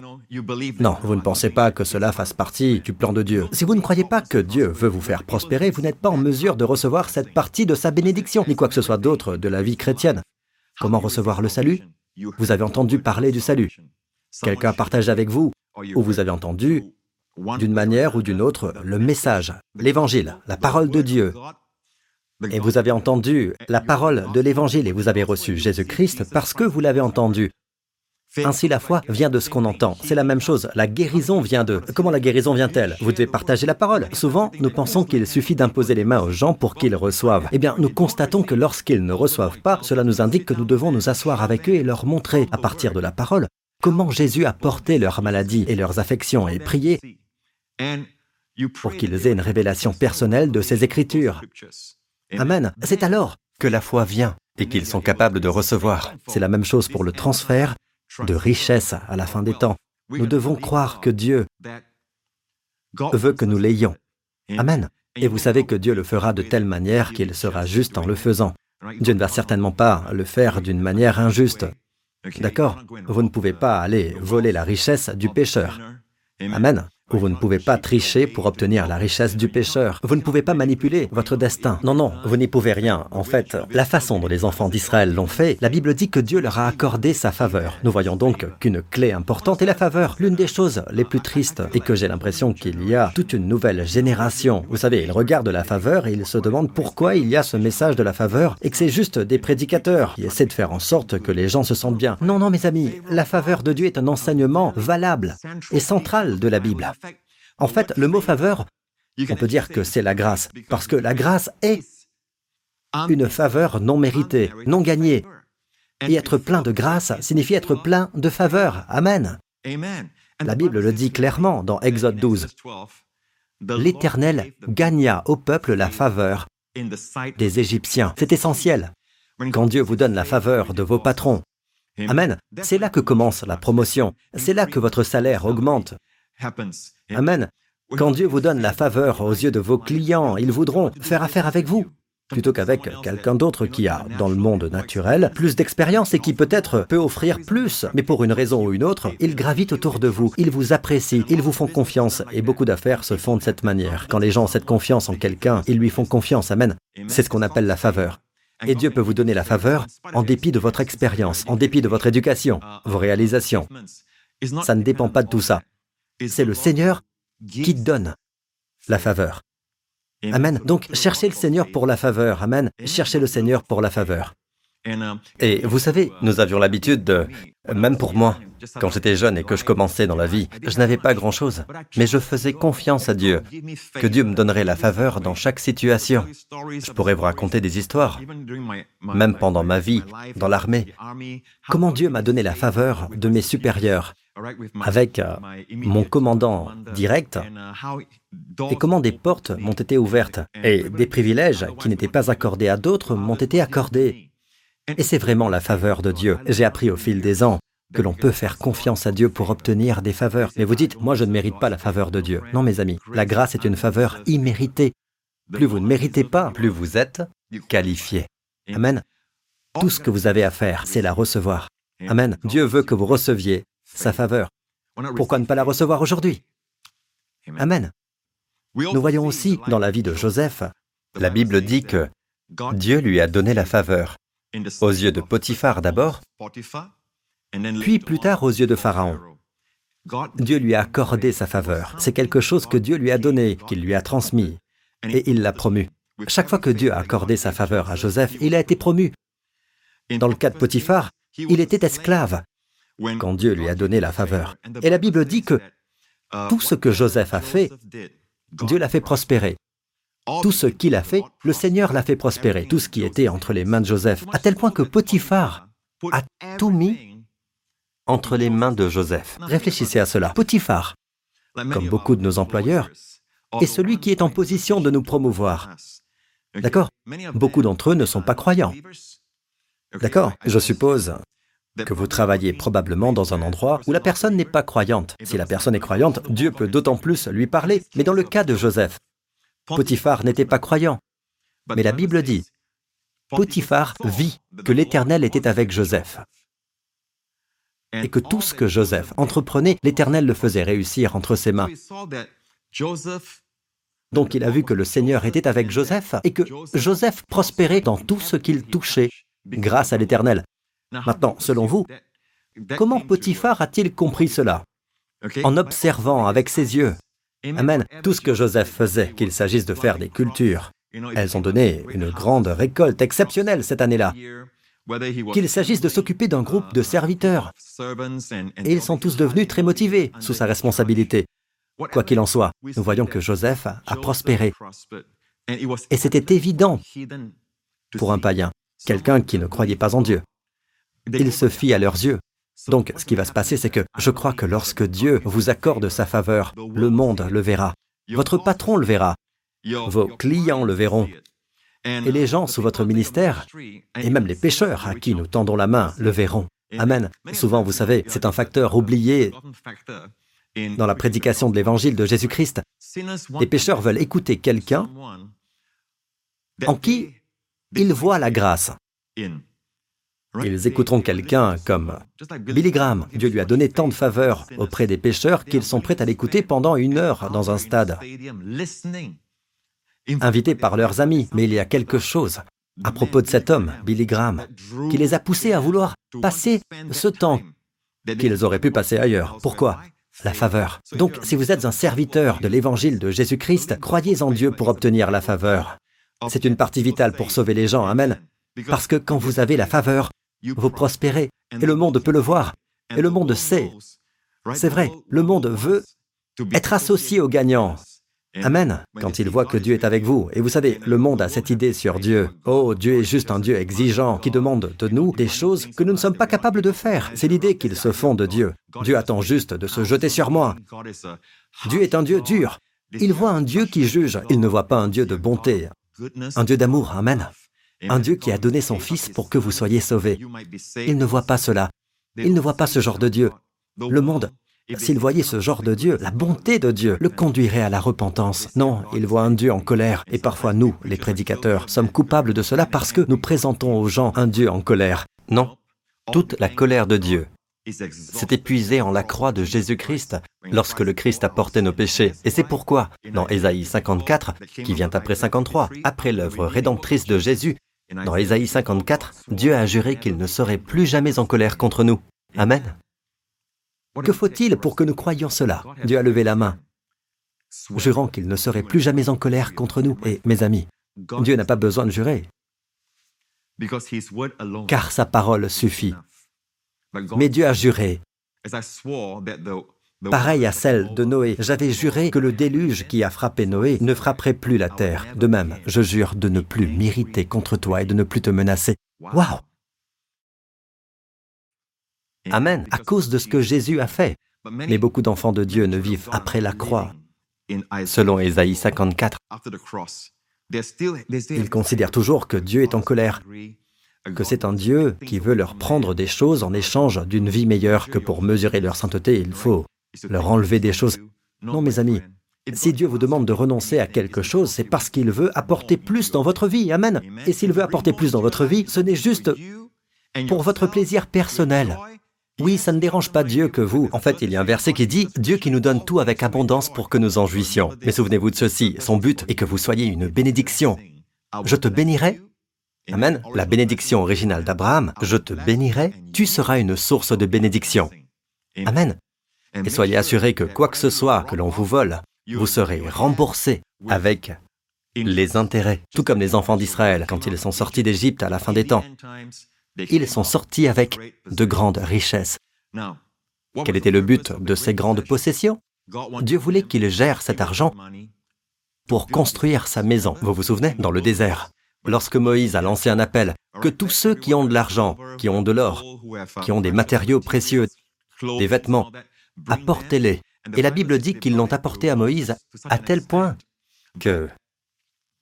non, vous ne pensez pas que cela fasse partie du plan de Dieu. Si vous ne croyez pas que Dieu veut vous faire prospérer, vous n'êtes pas en mesure de recevoir cette partie de sa bénédiction, ni quoi que ce soit d'autre de la vie chrétienne. Comment recevoir le salut? Vous avez entendu parler du salut. Quelqu'un partage avec vous, ou vous avez entendu d'une manière ou d'une autre, le message, l'évangile, la parole de Dieu. Et vous avez entendu la parole de l'évangile et vous avez reçu Jésus-Christ parce que vous l'avez entendu. Ainsi la foi vient de ce qu'on entend. C'est la même chose. La guérison vient de... Comment la guérison vient-elle? Vous devez partager la parole. Souvent, nous pensons qu'il suffit d'imposer les mains aux gens pour qu'ils reçoivent. Eh bien, nous constatons que lorsqu'ils ne reçoivent pas, cela nous indique que nous devons nous asseoir avec eux et leur montrer, à partir de la parole, comment Jésus a porté leurs maladies et leurs affections et prier pour qu'ils aient une révélation personnelle de ces Écritures. Amen. C'est alors que la foi vient et qu'ils sont capables de recevoir. C'est la même chose pour le transfert de richesse à la fin des temps. Nous devons croire que Dieu veut que nous l'ayons. Amen. Et vous savez que Dieu le fera de telle manière qu'il sera juste en le faisant. Dieu ne va certainement pas le faire d'une manière injuste. D'accord Vous ne pouvez pas aller voler la richesse du pécheur. Amen vous ne pouvez pas tricher pour obtenir la richesse du pécheur. Vous ne pouvez pas manipuler votre destin. Non, non, vous n'y pouvez rien. En fait, la façon dont les enfants d'Israël l'ont fait, la Bible dit que Dieu leur a accordé sa faveur. Nous voyons donc qu'une clé importante est la faveur. L'une des choses les plus tristes est que j'ai l'impression qu'il y a toute une nouvelle génération. Vous savez, ils regardent la faveur et ils se demandent pourquoi il y a ce message de la faveur et que c'est juste des prédicateurs qui essaient de faire en sorte que les gens se sentent bien. Non, non, mes amis, la faveur de Dieu est un enseignement valable et central de la Bible. En fait, le mot faveur, on peut dire que c'est la grâce, parce que la grâce est une faveur non méritée, non gagnée. Et être plein de grâce signifie être plein de faveur. Amen. La Bible le dit clairement dans Exode 12. L'Éternel gagna au peuple la faveur des Égyptiens. C'est essentiel. Quand Dieu vous donne la faveur de vos patrons, Amen, c'est là que commence la promotion, c'est là que votre salaire augmente, Amen. Quand Dieu vous donne la faveur aux yeux de vos clients, ils voudront faire affaire avec vous plutôt qu'avec quelqu'un d'autre qui a, dans le monde naturel, plus d'expérience et qui peut-être peut offrir plus, mais pour une raison ou une autre, ils gravitent autour de vous, ils vous apprécient, ils vous font confiance, et beaucoup d'affaires se font de cette manière. Quand les gens ont cette confiance en quelqu'un, ils lui font confiance, amen. C'est ce qu'on appelle la faveur. Et Dieu peut vous donner la faveur en dépit de votre expérience, en dépit de votre éducation, vos réalisations. Ça ne dépend pas de tout ça. C'est le Seigneur qui donne la faveur. Amen. Donc cherchez le Seigneur pour la faveur. Amen. Cherchez le Seigneur pour la faveur. Et vous savez, nous avions l'habitude de, même pour moi, quand j'étais jeune et que je commençais dans la vie, je n'avais pas grand-chose, mais je faisais confiance à Dieu, que Dieu me donnerait la faveur dans chaque situation. Je pourrais vous raconter des histoires, même pendant ma vie, dans l'armée, comment Dieu m'a donné la faveur de mes supérieurs, avec euh, mon commandant direct uh, et comment des portes m'ont été ouvertes et des privilèges qui n'étaient pas accordés à d'autres m'ont été accordés. Et c'est vraiment la faveur de Dieu. J'ai appris au fil des ans que l'on peut faire confiance à Dieu pour obtenir des faveurs. Mais vous dites, moi je ne mérite pas la faveur de Dieu. Non mes amis, la grâce est une faveur imméritée. Plus vous ne méritez pas, plus vous êtes qualifié. Amen. Tout ce que vous avez à faire, c'est la recevoir. Amen. Dieu veut que vous receviez sa faveur. Pourquoi ne pas la recevoir aujourd'hui? Amen. Nous voyons aussi dans la vie de Joseph, la Bible dit que Dieu lui a donné la faveur, aux yeux de Potiphar d'abord, puis plus tard aux yeux de Pharaon. Dieu lui a accordé sa faveur. C'est quelque chose que Dieu lui a donné, qu'il lui a transmis, et il l'a promu. Chaque fois que Dieu a accordé sa faveur à Joseph, il a été promu. Dans le cas de Potiphar, il était esclave, quand Dieu lui a donné la faveur. Et la Bible dit que tout ce que Joseph a fait, Dieu l'a fait prospérer. Tout ce qu'il a fait, le Seigneur l'a fait prospérer. Tout ce qui était entre les mains de Joseph, à tel point que Potiphar a tout mis entre les mains de Joseph. Réfléchissez à cela. Potiphar, comme beaucoup de nos employeurs, est celui qui est en position de nous promouvoir. D'accord? Beaucoup d'entre eux ne sont pas croyants. D'accord? Je suppose que vous travaillez probablement dans un endroit où la personne n'est pas croyante. Si la personne est croyante, Dieu peut d'autant plus lui parler. Mais dans le cas de Joseph, Potiphar n'était pas croyant. Mais la Bible dit, Potiphar vit que l'Éternel était avec Joseph et que tout ce que Joseph entreprenait, l'Éternel le faisait réussir entre ses mains. Donc il a vu que le Seigneur était avec Joseph et que Joseph prospérait dans tout ce qu'il touchait grâce à l'Éternel. Maintenant, selon vous, comment Potiphar a-t-il compris cela En observant avec ses yeux. Amen. Tout ce que Joseph faisait, qu'il s'agisse de faire des cultures, elles ont donné une grande récolte exceptionnelle cette année-là. Qu'il s'agisse de s'occuper d'un groupe de serviteurs. Et ils sont tous devenus très motivés sous sa responsabilité. Quoi qu'il en soit, nous voyons que Joseph a prospéré. Et c'était évident pour un païen, quelqu'un qui ne croyait pas en Dieu. Il se fit à leurs yeux. Donc, ce qui va se passer, c'est que je crois que lorsque Dieu vous accorde sa faveur, le monde le verra. Votre patron le verra. Vos clients le verront. Et les gens sous votre ministère, et même les pécheurs à qui nous tendons la main, le verront. Amen. Souvent, vous savez, c'est un facteur oublié dans la prédication de l'évangile de Jésus-Christ. Les pécheurs veulent écouter quelqu'un en qui ils voient la grâce. Ils écouteront quelqu'un comme Billy Graham. Dieu lui a donné tant de faveurs auprès des pécheurs qu'ils sont prêts à l'écouter pendant une heure dans un stade, invités par leurs amis. Mais il y a quelque chose à propos de cet homme, Billy Graham, qui les a poussés à vouloir passer ce temps qu'ils auraient pu passer ailleurs. Pourquoi? La faveur. Donc, si vous êtes un serviteur de l'évangile de Jésus-Christ, croyez en Dieu pour obtenir la faveur. C'est une partie vitale pour sauver les gens, Amen. Parce que quand vous avez la faveur, vous prospérez, et le monde peut le voir, et le monde sait. C'est vrai, le monde veut être associé aux gagnants. Amen. Quand il voit que Dieu est avec vous. Et vous savez, le monde a cette idée sur Dieu. Oh, Dieu est juste un Dieu exigeant qui demande de nous des choses que nous ne sommes pas capables de faire. C'est l'idée qu'ils se font de Dieu. Dieu attend juste de se jeter sur moi. Dieu est un Dieu dur. Il voit un Dieu qui juge. Il ne voit pas un Dieu de bonté, un Dieu d'amour. Amen. Un Dieu qui a donné son Fils pour que vous soyez sauvés. Il ne voit pas cela. Il ne voit pas ce genre de Dieu. Le monde s'il voyait ce genre de Dieu, la bonté de Dieu le conduirait à la repentance. Non, il voit un Dieu en colère. Et parfois nous, les prédicateurs, sommes coupables de cela parce que nous présentons aux gens un Dieu en colère. Non, toute la colère de Dieu s'est épuisée en la croix de Jésus-Christ lorsque le Christ a porté nos péchés. Et c'est pourquoi, dans Ésaïe 54, qui vient après 53, après l'œuvre rédemptrice de Jésus, dans Ésaïe 54, Dieu a juré qu'il ne serait plus jamais en colère contre nous. Amen. Que faut-il pour que nous croyions cela? Dieu a levé la main, jurant qu'il ne serait plus jamais en colère contre nous. Et mes amis, Dieu n'a pas besoin de jurer, car sa parole suffit. Mais Dieu a juré, pareil à celle de Noé. J'avais juré que le déluge qui a frappé Noé ne frapperait plus la terre. De même, je jure de ne plus m'irriter contre toi et de ne plus te menacer. Waouh Amen, à cause de ce que Jésus a fait. Mais beaucoup d'enfants de Dieu ne vivent après la croix. Selon Ésaïe 54, ils considèrent toujours que Dieu est en colère, que c'est un Dieu qui veut leur prendre des choses en échange d'une vie meilleure, que pour mesurer leur sainteté, il faut leur enlever des choses. Non, mes amis, si Dieu vous demande de renoncer à quelque chose, c'est parce qu'il veut apporter plus dans votre vie. Amen. Et s'il veut apporter plus dans votre vie, ce n'est juste pour votre plaisir personnel. Oui, ça ne dérange pas Dieu que vous. En fait, il y a un verset qui dit Dieu qui nous donne tout avec abondance pour que nous en jouissions. Mais souvenez-vous de ceci, son but est que vous soyez une bénédiction. Je te bénirai. Amen. La bénédiction originale d'Abraham, je te bénirai, tu seras une source de bénédiction. Amen. Et soyez assurés que quoi que ce soit que l'on vous vole, vous serez remboursé avec les intérêts, tout comme les enfants d'Israël quand ils sont sortis d'Égypte à la fin des temps. Ils sont sortis avec de grandes richesses. Quel était le but de ces grandes possessions? Dieu voulait qu'il gère cet argent pour construire sa maison. Vous vous souvenez? Dans le désert. Lorsque Moïse a lancé un appel, que tous ceux qui ont de l'argent, qui ont de l'or, qui ont des matériaux précieux, des vêtements, apportez-les. Et la Bible dit qu'ils l'ont apporté à Moïse à tel point que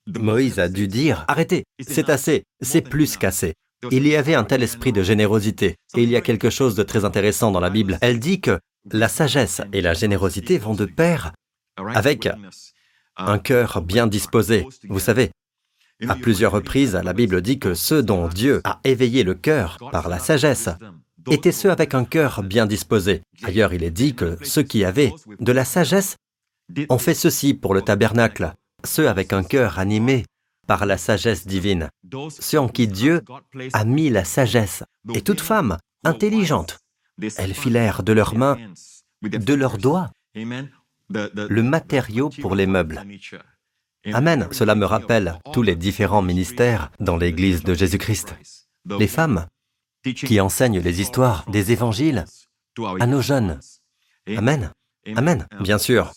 Moïse a dû dire, arrêtez, c'est assez, c'est plus qu'assez. Il y avait un tel esprit de générosité. Et il y a quelque chose de très intéressant dans la Bible. Elle dit que la sagesse et la générosité vont de pair avec un cœur bien disposé. Vous savez, à plusieurs reprises, la Bible dit que ceux dont Dieu a éveillé le cœur par la sagesse étaient ceux avec un cœur bien disposé. Ailleurs, il est dit que ceux qui avaient de la sagesse ont fait ceci pour le tabernacle, ceux avec un cœur animé par la sagesse divine, ceux en qui Dieu a mis la sagesse. Et toute femme intelligente, elles filèrent de leurs mains, de leurs doigts, le matériau pour les meubles. Amen. Cela me rappelle tous les différents ministères dans l'Église de Jésus-Christ. Les femmes qui enseignent les histoires des évangiles à nos jeunes. Amen. Amen. Bien sûr,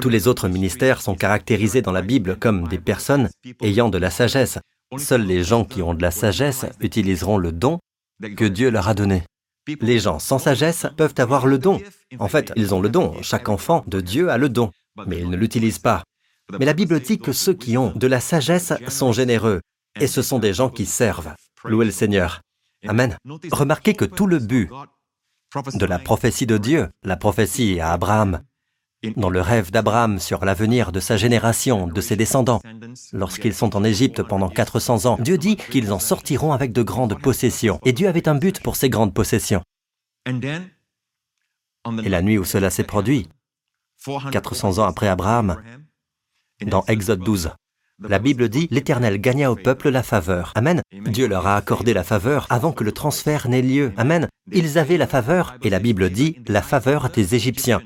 tous les autres ministères sont caractérisés dans la Bible comme des personnes ayant de la sagesse. Seuls les gens qui ont de la sagesse utiliseront le don que Dieu leur a donné. Les gens sans sagesse peuvent avoir le don. En fait, ils ont le don. Chaque enfant de Dieu a le don, mais ils ne l'utilisent pas. Mais la Bible dit que ceux qui ont de la sagesse sont généreux, et ce sont des gens qui servent. Louez le Seigneur. Amen. Remarquez que tout le but de la prophétie de Dieu, la prophétie à Abraham, dans le rêve d'Abraham sur l'avenir de sa génération, de ses descendants. Lorsqu'ils sont en Égypte pendant 400 ans, Dieu dit qu'ils en sortiront avec de grandes possessions. Et Dieu avait un but pour ces grandes possessions. Et la nuit où cela s'est produit, 400 ans après Abraham, dans Exode 12, la Bible dit, l'Éternel gagna au peuple la faveur. Amen. Dieu leur a accordé la faveur avant que le transfert n'ait lieu. Amen. Ils avaient la faveur, et la Bible dit, la faveur des Égyptiens.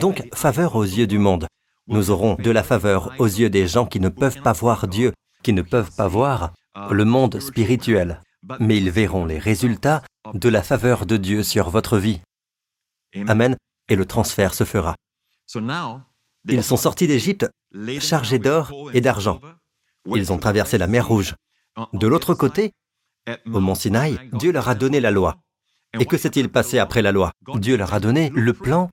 Donc, faveur aux yeux du monde. Nous aurons de la faveur aux yeux des gens qui ne peuvent pas voir Dieu, qui ne peuvent pas voir le monde spirituel, mais ils verront les résultats de la faveur de Dieu sur votre vie. Amen. Et le transfert se fera. Ils sont sortis d'Égypte chargés d'or et d'argent. Ils ont traversé la mer Rouge. De l'autre côté, au mont Sinaï, Dieu leur a donné la loi. Et que s'est-il passé après la loi? Dieu leur a donné le plan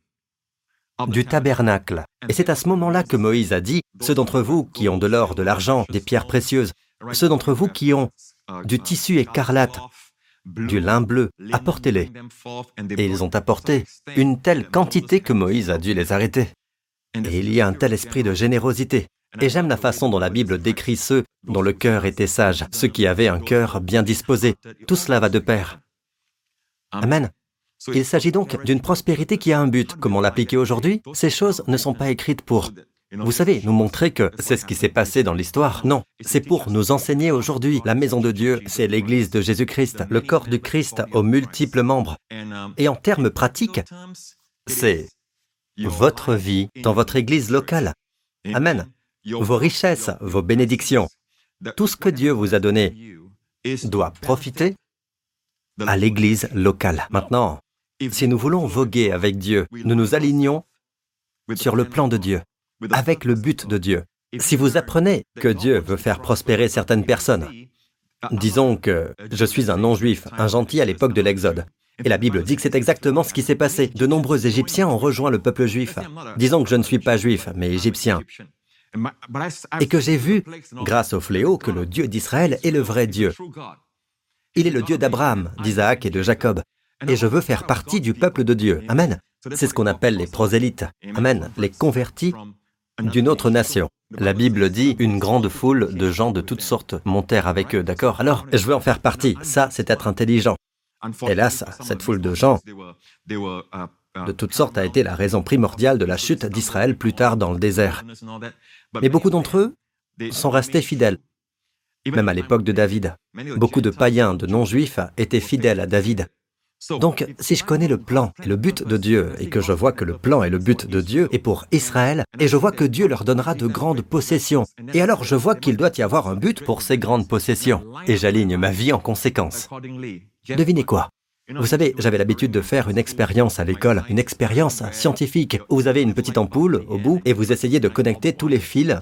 du tabernacle. Et c'est à ce moment-là que Moïse a dit, ceux d'entre vous qui ont de l'or, de l'argent, des pierres précieuses, ceux d'entre vous qui ont du tissu écarlate, du lin bleu, apportez-les. Et ils ont apporté une telle quantité que Moïse a dû les arrêter. Et il y a un tel esprit de générosité. Et j'aime la façon dont la Bible décrit ceux dont le cœur était sage, ceux qui avaient un cœur bien disposé. Tout cela va de pair. Amen. Il s'agit donc d'une prospérité qui a un but. Comment l'appliquer aujourd'hui? Ces choses ne sont pas écrites pour, vous savez, nous montrer que c'est ce qui s'est passé dans l'histoire. Non, c'est pour nous enseigner aujourd'hui. La maison de Dieu, c'est l'Église de Jésus-Christ, le corps du Christ aux multiples membres. Et en termes pratiques, c'est votre vie dans votre Église locale. Amen. Vos richesses, vos bénédictions, tout ce que Dieu vous a donné doit profiter à l'Église locale. Maintenant, si nous voulons voguer avec Dieu, nous nous alignons sur le plan de Dieu, avec le but de Dieu. Si vous apprenez que Dieu veut faire prospérer certaines personnes, disons que je suis un non-juif, un gentil à l'époque de l'Exode, et la Bible dit que c'est exactement ce qui s'est passé. De nombreux Égyptiens ont rejoint le peuple juif. Disons que je ne suis pas juif, mais égyptien. Et que j'ai vu, grâce au fléau, que le Dieu d'Israël est le vrai Dieu. Il est le Dieu d'Abraham, d'Isaac et de Jacob et je veux faire partie du peuple de Dieu. Amen. C'est ce qu'on appelle les prosélytes. Amen. Les convertis d'une autre nation. La Bible dit une grande foule de gens de toutes sortes montèrent avec eux, d'accord? Alors, je veux en faire partie. Ça, c'est être intelligent. Hélas, cette foule de gens de toutes sortes a été la raison primordiale de la chute d'Israël plus tard dans le désert. Mais beaucoup d'entre eux sont restés fidèles. Même à l'époque de David, beaucoup de païens, de non-juifs étaient fidèles à David. Donc, si je connais le plan et le but de Dieu, et que je vois que le plan et le but de Dieu est pour Israël, et je vois que Dieu leur donnera de grandes possessions, et alors je vois qu'il doit y avoir un but pour ces grandes possessions, et j'aligne ma vie en conséquence. Devinez quoi? Vous savez, j'avais l'habitude de faire une expérience à l'école, une expérience scientifique, où vous avez une petite ampoule au bout et vous essayez de connecter tous les fils.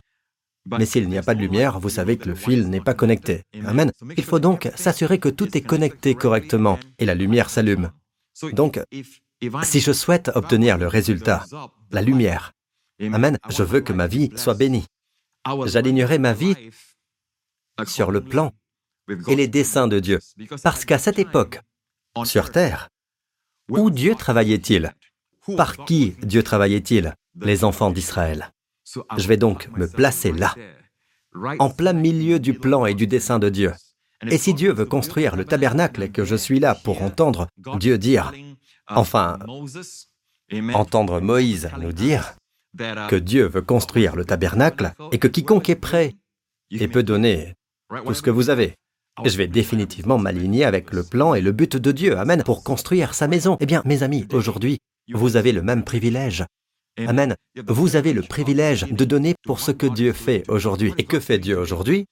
Mais s'il n'y a pas de lumière, vous savez que le fil n'est pas connecté. Amen. Il faut donc s'assurer que tout est connecté correctement et la lumière s'allume. Donc, si je souhaite obtenir le résultat, la lumière, Amen, je veux que ma vie soit bénie. J'alignerai ma vie sur le plan et les desseins de Dieu. Parce qu'à cette époque, sur Terre, où Dieu travaillait-il? Par qui Dieu travaillait-il? Les enfants d'Israël. Je vais donc me placer là, en plein milieu du plan et du dessein de Dieu. Et si Dieu veut construire le tabernacle et que je suis là pour entendre Dieu dire, enfin, entendre Moïse nous dire que Dieu veut construire le tabernacle et que quiconque est prêt et peut donner tout ce que vous avez, je vais définitivement m'aligner avec le plan et le but de Dieu, Amen, pour construire sa maison. Eh bien, mes amis, aujourd'hui, vous avez le même privilège. Amen. Vous avez le privilège de donner pour ce que Dieu fait aujourd'hui. Et que fait Dieu aujourd'hui?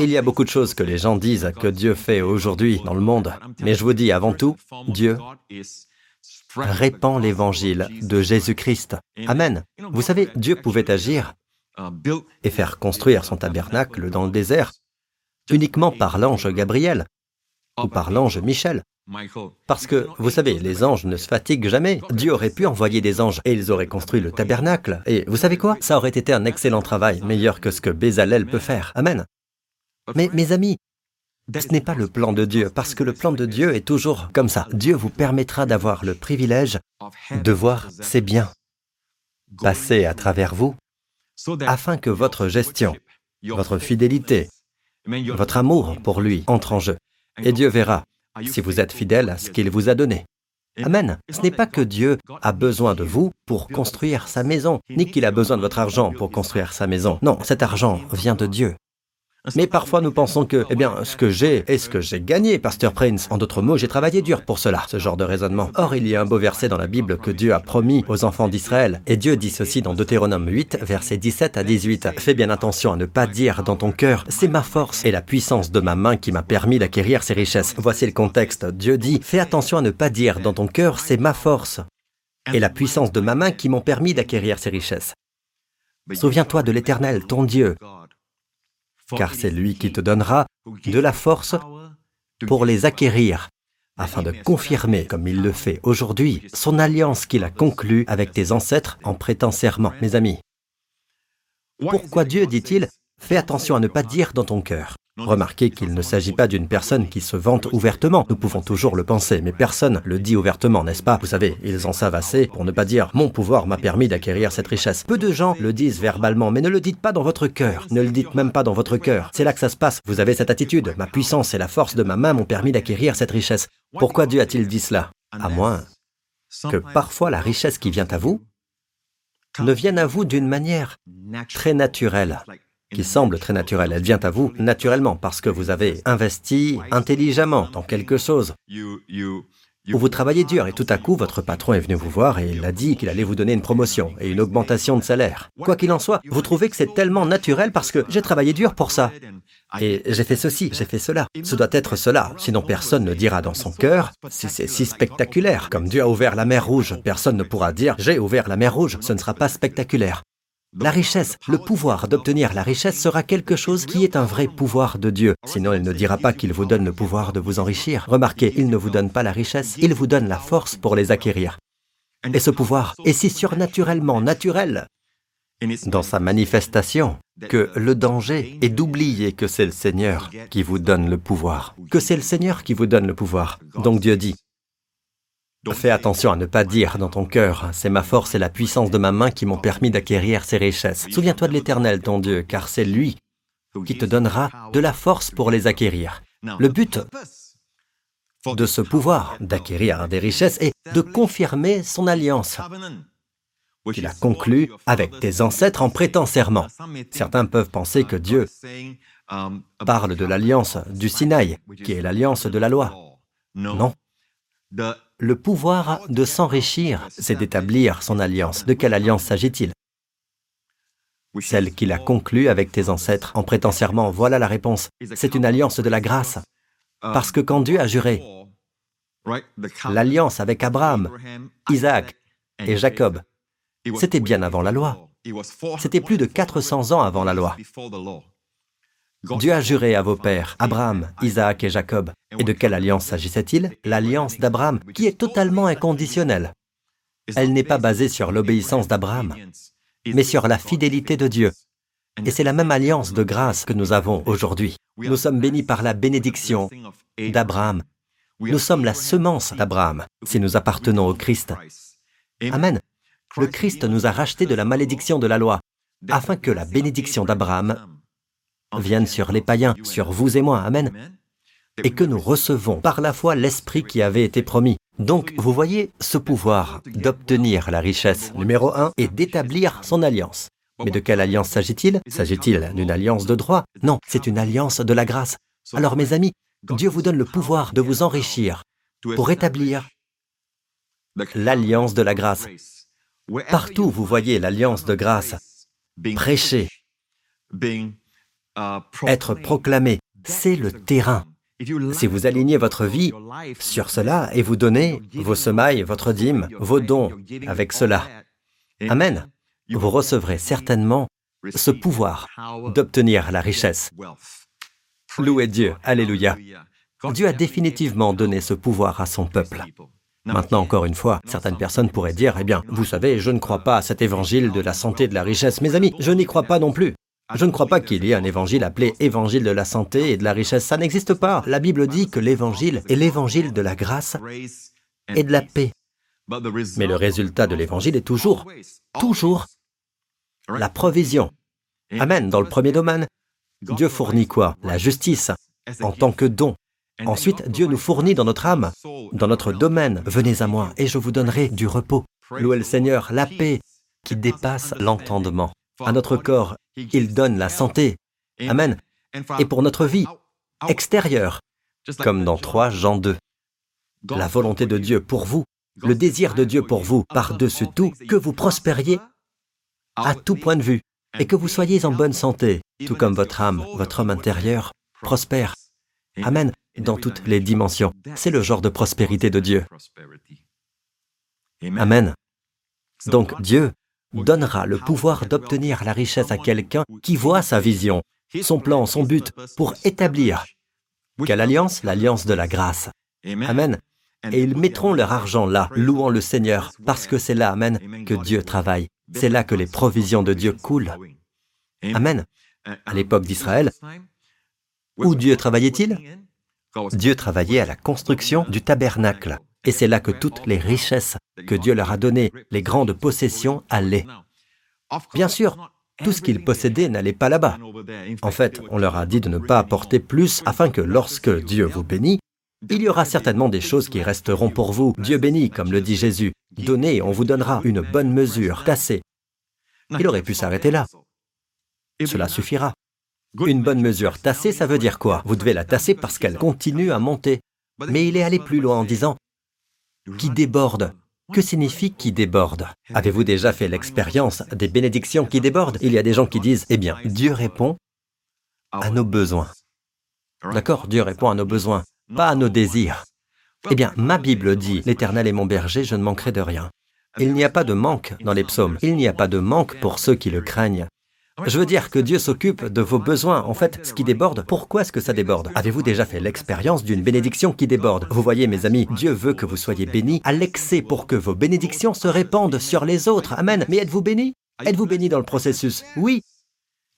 Il y a beaucoup de choses que les gens disent que Dieu fait aujourd'hui dans le monde. Mais je vous dis avant tout, Dieu répand l'évangile de Jésus-Christ. Amen. Vous savez, Dieu pouvait agir et faire construire son tabernacle dans le désert uniquement par l'ange Gabriel ou par l'ange Michel. Parce que, vous savez, les anges ne se fatiguent jamais. Dieu aurait pu envoyer des anges et ils auraient construit le tabernacle. Et vous savez quoi? Ça aurait été un excellent travail, meilleur que ce que Bézalel peut faire. Amen. Mais mes amis, ce n'est pas le plan de Dieu, parce que le plan de Dieu est toujours comme ça. Dieu vous permettra d'avoir le privilège de voir ses biens passer à travers vous, afin que votre gestion, votre fidélité, votre amour pour lui entre en jeu. Et Dieu verra si vous êtes fidèle à ce qu'il vous a donné. Amen. Ce n'est pas que Dieu a besoin de vous pour construire sa maison, ni qu'il a besoin de votre argent pour construire sa maison. Non, cet argent vient de Dieu. Mais parfois nous pensons que, eh bien, ce que j'ai est ce que j'ai gagné, Pasteur Prince. En d'autres mots, j'ai travaillé dur pour cela, ce genre de raisonnement. Or, il y a un beau verset dans la Bible que Dieu a promis aux enfants d'Israël. Et Dieu dit ceci dans Deutéronome 8, versets 17 à 18. Fais bien attention à ne pas dire dans ton cœur, c'est ma force et la puissance de ma main qui m'a permis d'acquérir ces richesses. Voici le contexte. Dieu dit, fais attention à ne pas dire dans ton cœur, c'est ma force et la puissance de ma main qui m'ont permis d'acquérir ces richesses. Souviens-toi de l'Éternel, ton Dieu, car c'est lui qui te donnera de la force pour les acquérir, afin de confirmer, comme il le fait aujourd'hui, son alliance qu'il a conclue avec tes ancêtres en prêtant serment, mes amis. Pourquoi Dieu, dit-il, fais attention à ne pas dire dans ton cœur Remarquez qu'il ne s'agit pas d'une personne qui se vante ouvertement. Nous pouvons toujours le penser, mais personne le dit ouvertement, n'est-ce pas? Vous savez, ils en savent assez pour ne pas dire ⁇ Mon pouvoir m'a permis d'acquérir cette richesse ⁇ Peu de gens le disent verbalement, mais ne le dites pas dans votre cœur. Ne le dites même pas dans votre cœur. C'est là que ça se passe. Vous avez cette attitude. Ma puissance et la force de ma main m'ont permis d'acquérir cette richesse. Pourquoi Dieu a-t-il dit cela? À moins que parfois la richesse qui vient à vous ne vienne à vous d'une manière très naturelle qui semble très naturelle. Elle vient à vous naturellement parce que vous avez investi intelligemment dans quelque chose où vous travaillez dur et tout à coup votre patron est venu vous voir et il a dit qu'il allait vous donner une promotion et une augmentation de salaire. Quoi qu'il en soit, vous trouvez que c'est tellement naturel parce que j'ai travaillé dur pour ça. Et j'ai fait ceci, j'ai fait cela. Ce doit être cela, sinon personne ne dira dans son cœur si c'est si spectaculaire. Comme Dieu a ouvert la mer rouge, personne ne pourra dire j'ai ouvert la mer rouge, ce ne sera pas spectaculaire. La richesse, le pouvoir d'obtenir la richesse sera quelque chose qui est un vrai pouvoir de Dieu. Sinon, il ne dira pas qu'il vous donne le pouvoir de vous enrichir. Remarquez, il ne vous donne pas la richesse, il vous donne la force pour les acquérir. Et ce pouvoir est si surnaturellement naturel dans sa manifestation que le danger est d'oublier que c'est le Seigneur qui vous donne le pouvoir, que c'est le Seigneur qui vous donne le pouvoir. Donc Dieu dit, Fais attention à ne pas dire dans ton cœur, c'est ma force et la puissance de ma main qui m'ont permis d'acquérir ces richesses. Souviens-toi de l'Éternel, ton Dieu, car c'est lui qui te donnera de la force pour les acquérir. Le but de ce pouvoir d'acquérir des richesses est de confirmer son alliance qu'il a conclue avec tes ancêtres en prêtant serment. Certains peuvent penser que Dieu parle de l'alliance du Sinaï, qui est l'alliance de la loi. Non. Le pouvoir de s'enrichir, c'est d'établir son alliance. De quelle alliance s'agit-il? Celle qu'il a conclue avec tes ancêtres en prêtant. Voilà la réponse. C'est une alliance de la grâce. Parce que quand Dieu a juré, l'alliance avec Abraham, Isaac et Jacob. C'était bien avant la loi. C'était plus de 400 ans avant la loi. Dieu a juré à vos pères, Abraham, Isaac et Jacob. Et de quelle alliance s'agissait-il? L'alliance d'Abraham, qui est totalement inconditionnelle. Elle n'est pas basée sur l'obéissance d'Abraham, mais sur la fidélité de Dieu. Et c'est la même alliance de grâce que nous avons aujourd'hui. Nous sommes bénis par la bénédiction d'Abraham. Nous sommes la semence d'Abraham si nous appartenons au Christ. Amen. Le Christ nous a rachetés de la malédiction de la loi, afin que la bénédiction d'Abraham vienne sur les païens, sur vous et moi. Amen. Et que nous recevons par la foi l'Esprit qui avait été promis. Donc, vous voyez, ce pouvoir d'obtenir la richesse, numéro un, est d'établir son alliance. Mais de quelle alliance s'agit-il? S'agit-il d'une alliance de droit? Non, c'est une alliance de la grâce. Alors, mes amis, Dieu vous donne le pouvoir de vous enrichir pour établir l'alliance de la grâce. Partout vous voyez l'alliance de grâce prêcher, être proclamé, c'est le terrain. Si vous alignez votre vie sur cela et vous donnez vos semailles, votre dîme, vos dons avec cela, Amen, vous recevrez certainement ce pouvoir d'obtenir la richesse. Louez Dieu, Alléluia. Dieu a définitivement donné ce pouvoir à son peuple. Maintenant, encore une fois, certaines personnes pourraient dire, eh bien, vous savez, je ne crois pas à cet évangile de la santé et de la richesse. Mes amis, je n'y crois pas non plus. Je ne crois pas qu'il y ait un évangile appelé évangile de la santé et de la richesse. Ça n'existe pas. La Bible dit que l'évangile est l'évangile de la grâce et de la paix. Mais le résultat de l'évangile est toujours, toujours la provision. Amen. Dans le premier domaine, Dieu fournit quoi? La justice en tant que don. Ensuite, Dieu nous fournit dans notre âme, dans notre domaine. Venez à moi et je vous donnerai du repos. Louez le Seigneur, la paix qui dépasse l'entendement. À notre corps, il donne la santé. Amen. Et pour notre vie extérieure, comme dans 3 Jean 2. La volonté de Dieu pour vous, le désir de Dieu pour vous, par-dessus tout, que vous prospériez à tout point de vue et que vous soyez en bonne santé, tout comme votre âme, votre homme intérieur, prospère. Amen, dans toutes les dimensions. C'est le genre de prospérité de Dieu. Amen. Donc Dieu donnera le pouvoir d'obtenir la richesse à quelqu'un qui voit sa vision, son plan, son but pour établir. Quelle alliance L'alliance de la grâce. Amen. Et ils mettront leur argent là, louant le Seigneur, parce que c'est là, Amen, que Dieu travaille. C'est là que les provisions de Dieu coulent. Amen. À l'époque d'Israël, où Dieu travaillait-il? Dieu travaillait à la construction du tabernacle. Et c'est là que toutes les richesses que Dieu leur a données, les grandes possessions, allaient. Bien sûr, tout ce qu'ils possédaient n'allait pas là-bas. En fait, on leur a dit de ne pas apporter plus afin que lorsque Dieu vous bénit, il y aura certainement des choses qui resteront pour vous. Dieu bénit, comme le dit Jésus. Donnez, on vous donnera une bonne mesure, tassée. Il aurait pu s'arrêter là. Cela suffira. Une bonne mesure tassée, ça veut dire quoi? Vous devez la tasser parce qu'elle continue à monter. Mais il est allé plus loin en disant qui déborde. Que signifie qui déborde? Avez-vous déjà fait l'expérience des bénédictions qui débordent? Il y a des gens qui disent, eh bien, Dieu répond à nos besoins. D'accord? Dieu répond à nos besoins, pas à nos désirs. Eh bien, ma Bible dit, l'Éternel est mon berger, je ne manquerai de rien. Il n'y a pas de manque dans les psaumes. Il n'y a pas de manque pour ceux qui le craignent. Je veux dire que Dieu s'occupe de vos besoins. En fait, ce qui déborde, pourquoi est-ce que ça déborde? Avez-vous déjà fait l'expérience d'une bénédiction qui déborde? Vous voyez, mes amis, Dieu veut que vous soyez bénis à l'excès pour que vos bénédictions se répandent sur les autres. Amen. Mais êtes-vous bénis Êtes-vous bénis dans le processus? Oui.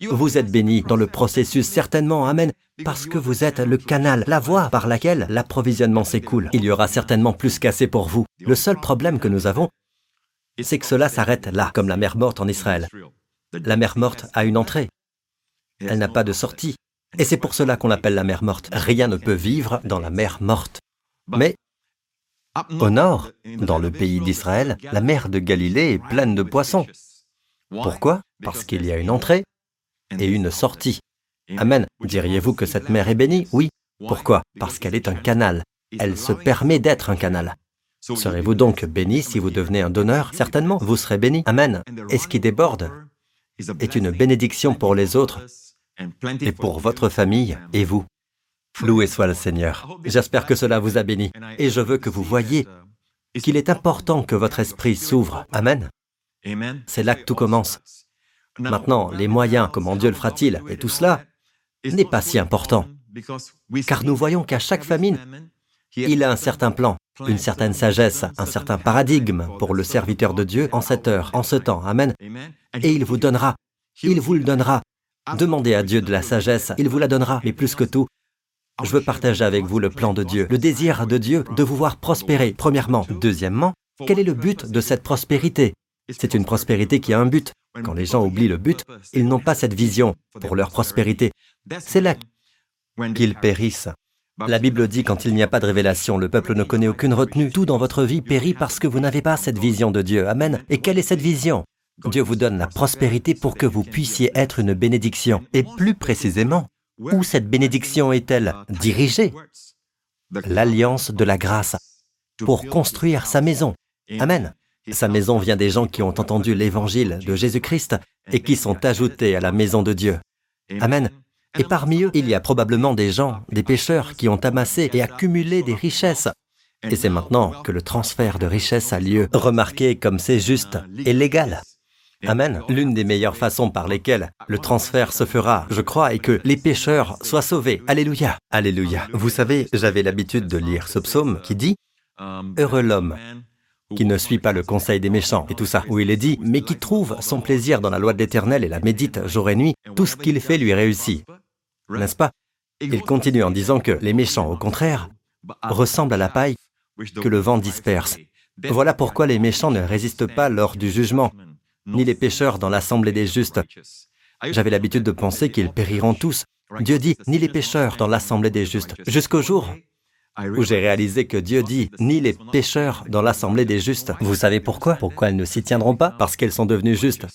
Vous êtes bénis dans le processus, certainement. Amen. Parce que vous êtes le canal, la voie par laquelle l'approvisionnement s'écoule. Il y aura certainement plus qu'assez pour vous. Le seul problème que nous avons, c'est que cela s'arrête là, comme la mer morte en Israël. La mer morte a une entrée. Elle n'a pas de sortie. Et c'est pour cela qu'on l'appelle la mer morte. Rien ne peut vivre dans la mer morte. Mais au nord, dans le pays d'Israël, la mer de Galilée est pleine de poissons. Pourquoi? Parce qu'il y a une entrée et une sortie. Amen. Diriez-vous que cette mer est bénie? Oui. Pourquoi? Parce qu'elle est un canal. Elle se permet d'être un canal. Serez-vous donc béni si vous devenez un donneur? Certainement, vous serez béni. Amen. Et ce qui déborde est une bénédiction pour les autres et pour votre famille et vous. Loué soit le Seigneur. J'espère que cela vous a béni. Et je veux que vous voyez qu'il est important que votre esprit s'ouvre. Amen. C'est là que tout commence. Maintenant, les moyens, comment Dieu le fera-t-il, et tout cela n'est pas si important. Car nous voyons qu'à chaque famine, il a un certain plan, une certaine sagesse, un certain paradigme pour le serviteur de Dieu en cette heure, en ce temps. Amen. Et il vous donnera. Il vous le donnera. Demandez à Dieu de la sagesse, il vous la donnera, mais plus que tout, je veux partager avec vous le plan de Dieu, le désir de Dieu de vous voir prospérer, premièrement. Deuxièmement, quel est le but de cette prospérité? C'est une prospérité qui a un but. Quand les gens oublient le but, ils n'ont pas cette vision pour leur prospérité. C'est là qu'ils périssent. La Bible dit quand il n'y a pas de révélation, le peuple ne connaît aucune retenue. Tout dans votre vie périt parce que vous n'avez pas cette vision de Dieu. Amen. Et quelle est cette vision? Dieu vous donne la prospérité pour que vous puissiez être une bénédiction. Et plus précisément, où cette bénédiction est-elle dirigée? L'alliance de la grâce pour construire sa maison. Amen. Sa maison vient des gens qui ont entendu l'évangile de Jésus-Christ et qui sont ajoutés à la maison de Dieu. Amen. Et parmi eux, il y a probablement des gens, des pécheurs qui ont amassé et accumulé des richesses. Et c'est maintenant que le transfert de richesses a lieu. Remarquez comme c'est juste et légal. Amen. L'une des meilleures façons par lesquelles le transfert se fera, je crois, est que les pécheurs soient sauvés. Alléluia. Alléluia. Vous savez, j'avais l'habitude de lire ce psaume qui dit Heureux l'homme qui ne suit pas le conseil des méchants et tout ça, où il est dit, mais qui trouve son plaisir dans la loi de l'Éternel et la médite jour et nuit, tout ce qu'il fait lui réussit. N'est-ce pas? Il continue en disant que les méchants, au contraire, ressemblent à la paille que le vent disperse. Voilà pourquoi les méchants ne résistent pas lors du jugement, ni les pécheurs dans l'assemblée des justes. J'avais l'habitude de penser qu'ils périront tous. Dieu dit, ni les pécheurs dans l'assemblée des justes, jusqu'au jour où j'ai réalisé que Dieu dit, ni les pécheurs dans l'assemblée des justes. Vous savez pourquoi? Pourquoi elles ne s'y tiendront pas? Parce qu'elles sont devenues justes.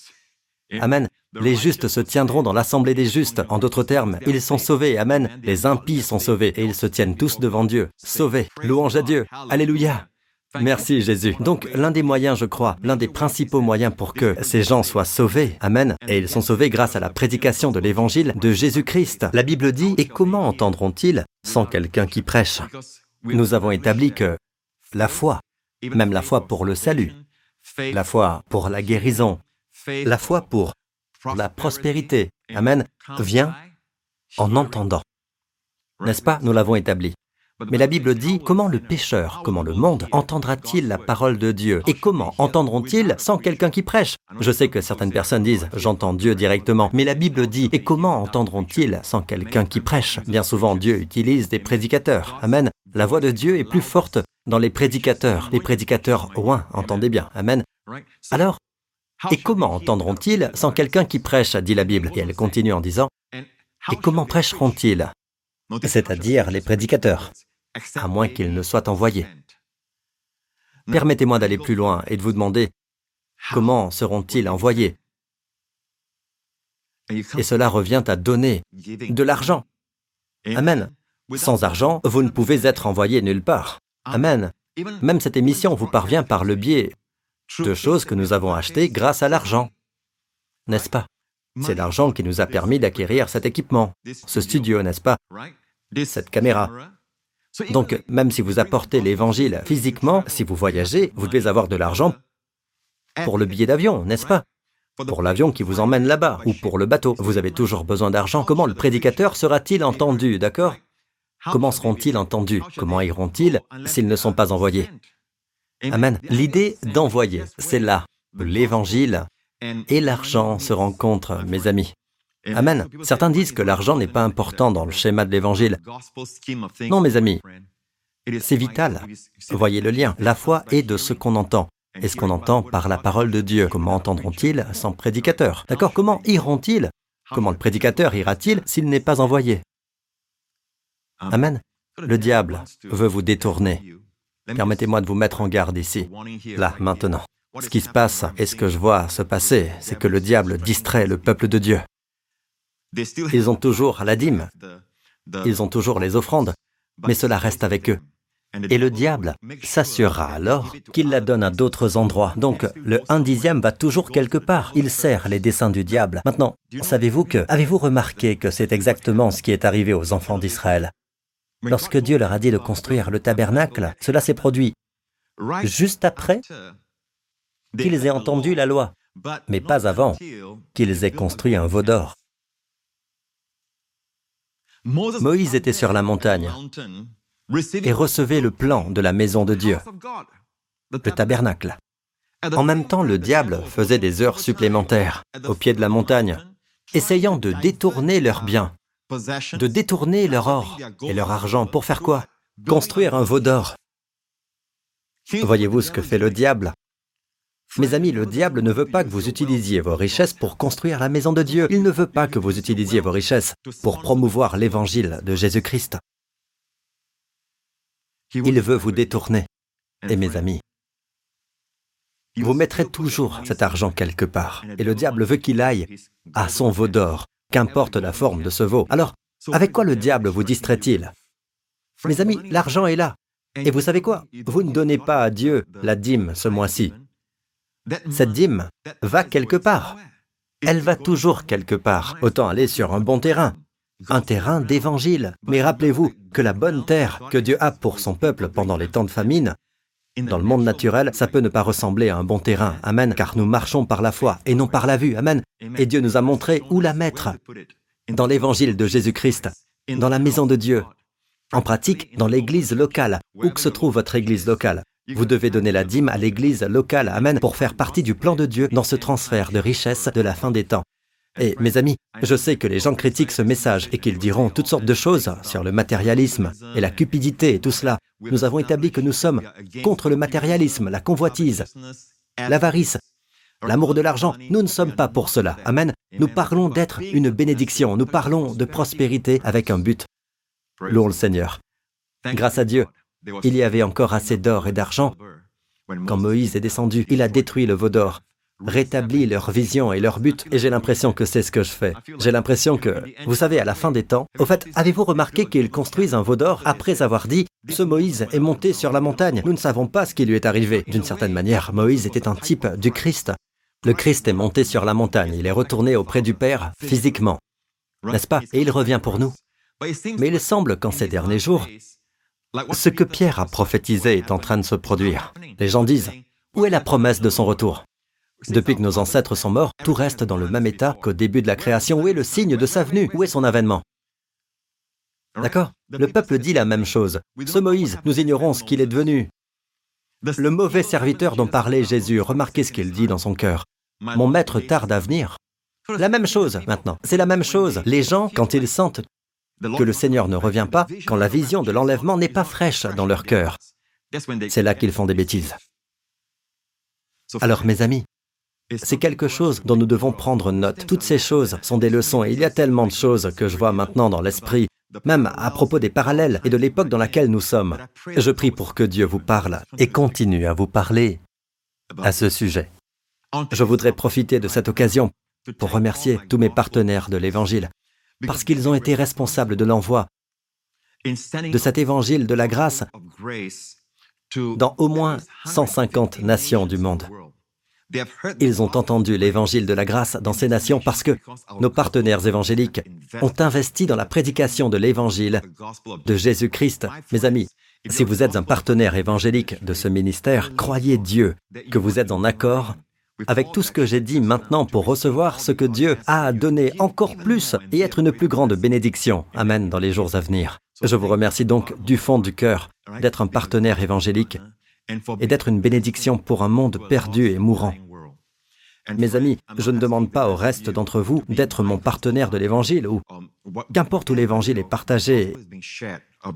Amen. Les justes se tiendront dans l'assemblée des justes. En d'autres termes, ils sont sauvés. Amen. Les impies sont sauvés et ils se tiennent tous devant Dieu. Sauvés. Louange à Dieu. Alléluia. Merci Jésus. Donc l'un des moyens, je crois, l'un des principaux moyens pour que ces gens soient sauvés, Amen, et ils sont sauvés grâce à la prédication de l'évangile de Jésus-Christ. La Bible dit, et comment entendront-ils sans quelqu'un qui prêche? Nous avons établi que la foi, même la foi pour le salut, la foi pour la guérison, la foi pour la prospérité, Amen, vient en entendant. N'est-ce pas? Nous l'avons établi. Mais la Bible dit, comment le pécheur, comment le monde entendra-t-il la parole de Dieu? Et comment entendront-ils sans quelqu'un qui prêche? Je sais que certaines personnes disent, j'entends Dieu directement, mais la Bible dit, et comment entendront-ils sans quelqu'un qui prêche? Bien souvent, Dieu utilise des prédicateurs. Amen. La voix de Dieu est plus forte dans les prédicateurs. Les prédicateurs ouin, entendez bien. Amen. Alors, et comment entendront-ils sans quelqu'un qui prêche dit la Bible. Et elle continue en disant, et comment prêcheront-ils? C'est-à-dire les prédicateurs, à moins qu'ils ne soient envoyés. Permettez-moi d'aller plus loin et de vous demander, comment seront-ils envoyés? Et cela revient à donner de l'argent. Amen. Sans argent, vous ne pouvez être envoyé nulle part. Amen. Même cette émission vous parvient par le biais de choses que nous avons achetées grâce à l'argent. N'est-ce pas? C'est l'argent qui nous a permis d'acquérir cet équipement, ce studio, n'est-ce pas? Cette caméra. Donc, même si vous apportez l'évangile physiquement, si vous voyagez, vous devez avoir de l'argent pour le billet d'avion, n'est-ce pas? Pour l'avion qui vous emmène là-bas, ou pour le bateau. Vous avez toujours besoin d'argent. Comment le prédicateur sera-t-il entendu, d'accord? Comment seront-ils entendus? Comment iront-ils s'ils ne sont pas envoyés? Amen. L'idée d'envoyer, c'est là. L'évangile et l'argent se rencontrent, mes amis. Amen. Certains disent que l'argent n'est pas important dans le schéma de l'Évangile. Non, mes amis, c'est vital. Voyez le lien. La foi est de ce qu'on entend. Et ce qu'on entend par la parole de Dieu. Comment entendront-ils sans prédicateur? D'accord Comment iront-ils? Comment le prédicateur ira-t-il s'il n'est pas envoyé? Amen. Le diable veut vous détourner. Permettez-moi de vous mettre en garde ici, là, maintenant. Ce qui se passe et ce que je vois se passer, c'est que le diable distrait le peuple de Dieu. Ils ont toujours la dîme, ils ont toujours les offrandes, mais cela reste avec eux. Et le diable s'assurera alors qu'il la donne à d'autres endroits. Donc le un dixième va toujours quelque part. Il sert les desseins du diable. Maintenant, savez-vous que, avez-vous remarqué que c'est exactement ce qui est arrivé aux enfants d'Israël? Lorsque Dieu leur a dit de construire le tabernacle, cela s'est produit juste après qu'ils aient entendu la loi, mais pas avant qu'ils aient construit un veau d'or. Moïse était sur la montagne et recevait le plan de la maison de Dieu, le tabernacle. En même temps, le diable faisait des heures supplémentaires au pied de la montagne, essayant de détourner leurs biens, de détourner leur or et leur argent pour faire quoi Construire un veau d'or. Voyez-vous ce que fait le diable mes amis, le diable ne veut pas que vous utilisiez vos richesses pour construire la maison de Dieu. Il ne veut pas que vous utilisiez vos richesses pour promouvoir l'évangile de Jésus-Christ. Il veut vous détourner. Et mes amis, vous mettrez toujours cet argent quelque part. Et le diable veut qu'il aille à son veau d'or, qu'importe la forme de ce veau. Alors, avec quoi le diable vous distrait-il? Mes amis, l'argent est là. Et vous savez quoi? Vous ne donnez pas à Dieu la dîme ce mois-ci. Cette dîme va quelque part. Elle va toujours quelque part. Autant aller sur un bon terrain, un terrain d'évangile. Mais rappelez-vous que la bonne terre que Dieu a pour son peuple pendant les temps de famine, dans le monde naturel, ça peut ne pas ressembler à un bon terrain. Amen. Car nous marchons par la foi et non par la vue. Amen. Et Dieu nous a montré où la mettre. Dans l'évangile de Jésus-Christ, dans la maison de Dieu. En pratique, dans l'église locale, où que se trouve votre église locale. Vous devez donner la dîme à l'église locale, Amen, pour faire partie du plan de Dieu dans ce transfert de richesse de la fin des temps. Et mes amis, je sais que les gens critiquent ce message et qu'ils diront toutes sortes de choses sur le matérialisme et la cupidité et tout cela. Nous avons établi que nous sommes contre le matérialisme, la convoitise, l'avarice, l'amour de l'argent. Nous ne sommes pas pour cela. Amen. Nous parlons d'être une bénédiction. Nous parlons de prospérité avec un but. Louons le Seigneur. Grâce à Dieu, il y avait encore assez d'or et d'argent. Quand Moïse est descendu, il a détruit le veau d'or, rétabli leur vision et leur but, et j'ai l'impression que c'est ce que je fais. J'ai l'impression que, vous savez, à la fin des temps, au fait, avez-vous remarqué qu'ils construisent un veau d'or après avoir dit ce Moïse est monté sur la montagne, nous ne savons pas ce qui lui est arrivé. D'une certaine manière, Moïse était un type du Christ. Le Christ est monté sur la montagne, il est retourné auprès du Père physiquement, n'est-ce pas? Et il revient pour nous. Mais il semble qu'en ces derniers jours, ce que Pierre a prophétisé est en train de se produire. Les gens disent, où est la promesse de son retour? Depuis que nos ancêtres sont morts, tout reste dans le même état qu'au début de la création. Où est le signe de sa venue? Où est son avènement? D'accord? Le peuple dit la même chose. Ce Moïse, nous ignorons ce qu'il est devenu. Le mauvais serviteur dont parlait Jésus, remarquez ce qu'il dit dans son cœur. Mon maître tarde à venir. La même chose maintenant. C'est la même chose. Les gens, quand ils sentent que le Seigneur ne revient pas quand la vision de l'enlèvement n'est pas fraîche dans leur cœur. C'est là qu'ils font des bêtises. Alors mes amis, c'est quelque chose dont nous devons prendre note. Toutes ces choses sont des leçons et il y a tellement de choses que je vois maintenant dans l'esprit, même à propos des parallèles et de l'époque dans laquelle nous sommes. Je prie pour que Dieu vous parle et continue à vous parler à ce sujet. Je voudrais profiter de cette occasion pour remercier tous mes partenaires de l'Évangile parce qu'ils ont été responsables de l'envoi de cet évangile de la grâce dans au moins 150 nations du monde. Ils ont entendu l'évangile de la grâce dans ces nations parce que nos partenaires évangéliques ont investi dans la prédication de l'évangile de Jésus-Christ. Mes amis, si vous êtes un partenaire évangélique de ce ministère, croyez Dieu que vous êtes en accord avec tout ce que j'ai dit maintenant pour recevoir ce que Dieu a à donner encore plus et être une plus grande bénédiction. Amen dans les jours à venir. Je vous remercie donc du fond du cœur d'être un partenaire évangélique et d'être une bénédiction pour un monde perdu et mourant. Mes amis, je ne demande pas au reste d'entre vous d'être mon partenaire de l'Évangile ou qu'importe où l'Évangile est partagé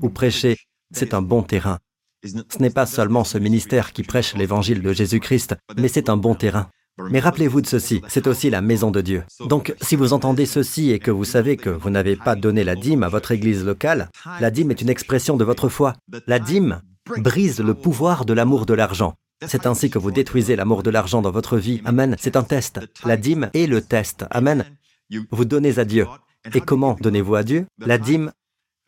ou prêché, c'est un bon terrain. Ce n'est pas seulement ce ministère qui prêche l'évangile de Jésus-Christ, mais c'est un bon terrain. Mais rappelez-vous de ceci, c'est aussi la maison de Dieu. Donc, si vous entendez ceci et que vous savez que vous n'avez pas donné la dîme à votre église locale, la dîme est une expression de votre foi. La dîme brise le pouvoir de l'amour de l'argent. C'est ainsi que vous détruisez l'amour de l'argent dans votre vie. Amen. C'est un test. La dîme est le test. Amen. Vous donnez à Dieu. Et comment donnez-vous à Dieu? La dîme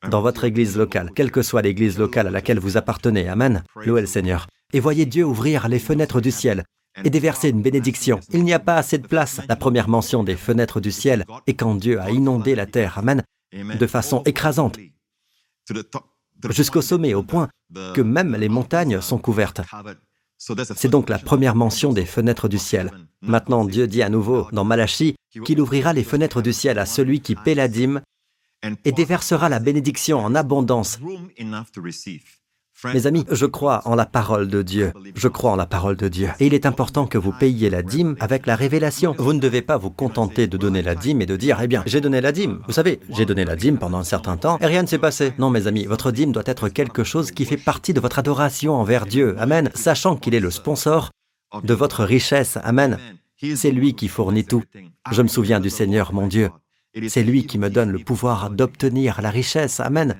dans votre église locale, quelle que soit l'église locale à laquelle vous appartenez. Amen. Louez le Seigneur. Et voyez Dieu ouvrir les fenêtres du ciel et déverser une bénédiction. Il n'y a pas assez de place. La première mention des fenêtres du ciel est quand Dieu a inondé la terre. Amen. De façon écrasante. jusqu'au sommet, au point que même les montagnes sont couvertes. C'est donc la première mention des fenêtres du ciel. Maintenant, Dieu dit à nouveau dans Malachie qu'il ouvrira les fenêtres du ciel à celui qui paie la dîme et déversera la bénédiction en abondance mes amis, je crois en la parole de Dieu. Je crois en la parole de Dieu. Et il est important que vous payiez la dîme avec la révélation. Vous ne devez pas vous contenter de donner la dîme et de dire, eh bien, j'ai donné la dîme. Vous savez, j'ai donné la dîme pendant un certain temps et rien ne s'est passé. Non, mes amis, votre dîme doit être quelque chose qui fait partie de votre adoration envers Dieu. Amen. Sachant qu'il est le sponsor de votre richesse. Amen. C'est lui qui fournit tout. Je me souviens du Seigneur, mon Dieu. C'est lui qui me donne le pouvoir d'obtenir la richesse. Amen.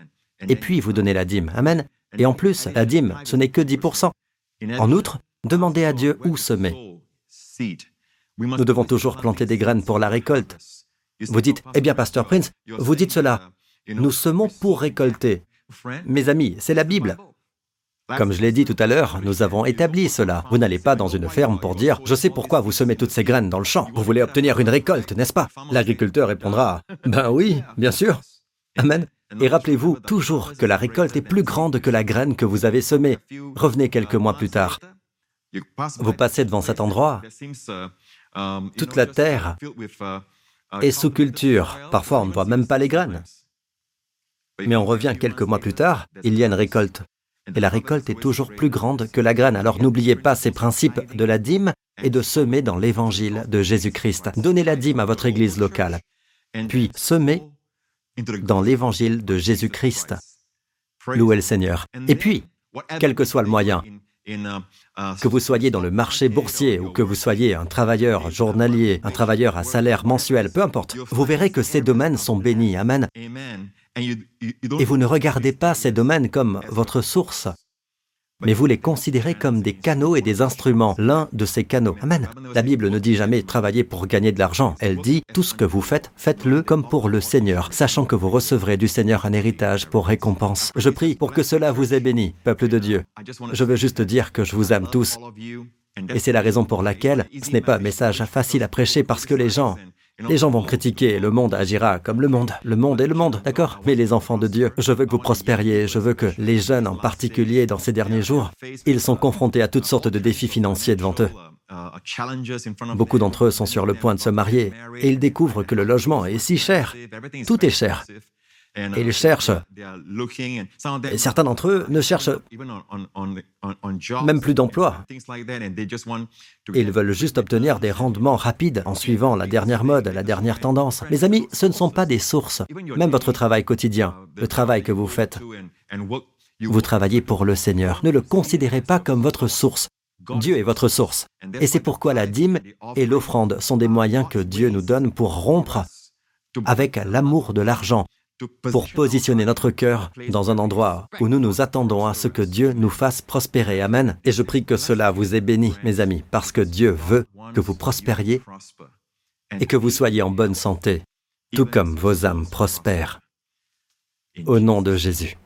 Et puis vous donnez la dîme. Amen. Et en plus, la dîme, ce n'est que 10%. En outre, demandez à Dieu où semer. Nous devons toujours planter des graines pour la récolte. Vous dites, eh bien, Pasteur Prince, vous dites cela. Nous semons pour récolter. Mes amis, c'est la Bible. Comme je l'ai dit tout à l'heure, nous avons établi cela. Vous n'allez pas dans une ferme pour dire, je sais pourquoi vous semez toutes ces graines dans le champ. Vous voulez obtenir une récolte, n'est-ce pas? L'agriculteur répondra, ben oui, bien sûr. Amen. Et rappelez-vous toujours que la récolte est plus grande que la graine que vous avez semée. Revenez quelques mois plus tard. Vous passez devant cet endroit. Toute la terre est sous culture. Parfois, on ne voit même pas les graines. Mais on revient quelques mois plus tard, il y a une récolte. Et la récolte est toujours plus grande que la graine. Alors n'oubliez pas ces principes de la dîme et de semer dans l'évangile de Jésus-Christ. Donnez la dîme à votre église locale. Puis semez dans l'évangile de Jésus-Christ. Louez le Seigneur. Et puis, quel que soit le moyen, que vous soyez dans le marché boursier ou que vous soyez un travailleur journalier, un travailleur à salaire mensuel, peu importe, vous verrez que ces domaines sont bénis. Amen. Et vous ne regardez pas ces domaines comme votre source, mais vous les considérez comme des canaux et des instruments, l'un de ces canaux. Amen. La Bible ne dit jamais travailler pour gagner de l'argent. Elle dit tout ce que vous faites, faites-le comme pour le Seigneur, sachant que vous recevrez du Seigneur un héritage pour récompense. Je prie pour que cela vous ait béni, peuple de Dieu. Je veux juste dire que je vous aime tous. Et c'est la raison pour laquelle ce n'est pas un message facile à prêcher parce que les gens les gens vont critiquer, le monde agira comme le monde. Le monde est le monde, d'accord? Mais les enfants de Dieu, je veux que vous prospériez, je veux que les jeunes en particulier dans ces derniers jours, ils sont confrontés à toutes sortes de défis financiers devant eux. Beaucoup d'entre eux sont sur le point de se marier et ils découvrent que le logement est si cher. Tout est cher. Et ils cherchent. Et certains d'entre eux ne cherchent même plus d'emploi. Ils veulent juste obtenir des rendements rapides en suivant la dernière mode, la dernière tendance. Mes amis, ce ne sont pas des sources. Même votre travail quotidien, le travail que vous faites, vous travaillez pour le Seigneur. Ne le considérez pas comme votre source. Dieu est votre source. Et c'est pourquoi la dîme et l'offrande sont des moyens que Dieu nous donne pour rompre avec l'amour de l'argent, pour positionner notre cœur dans un endroit où nous nous attendons à ce que Dieu nous fasse prospérer. Amen. Et je prie que cela vous ait béni, mes amis, parce que Dieu veut que vous prospériez et que vous soyez en bonne santé, tout comme vos âmes prospèrent. Au nom de Jésus.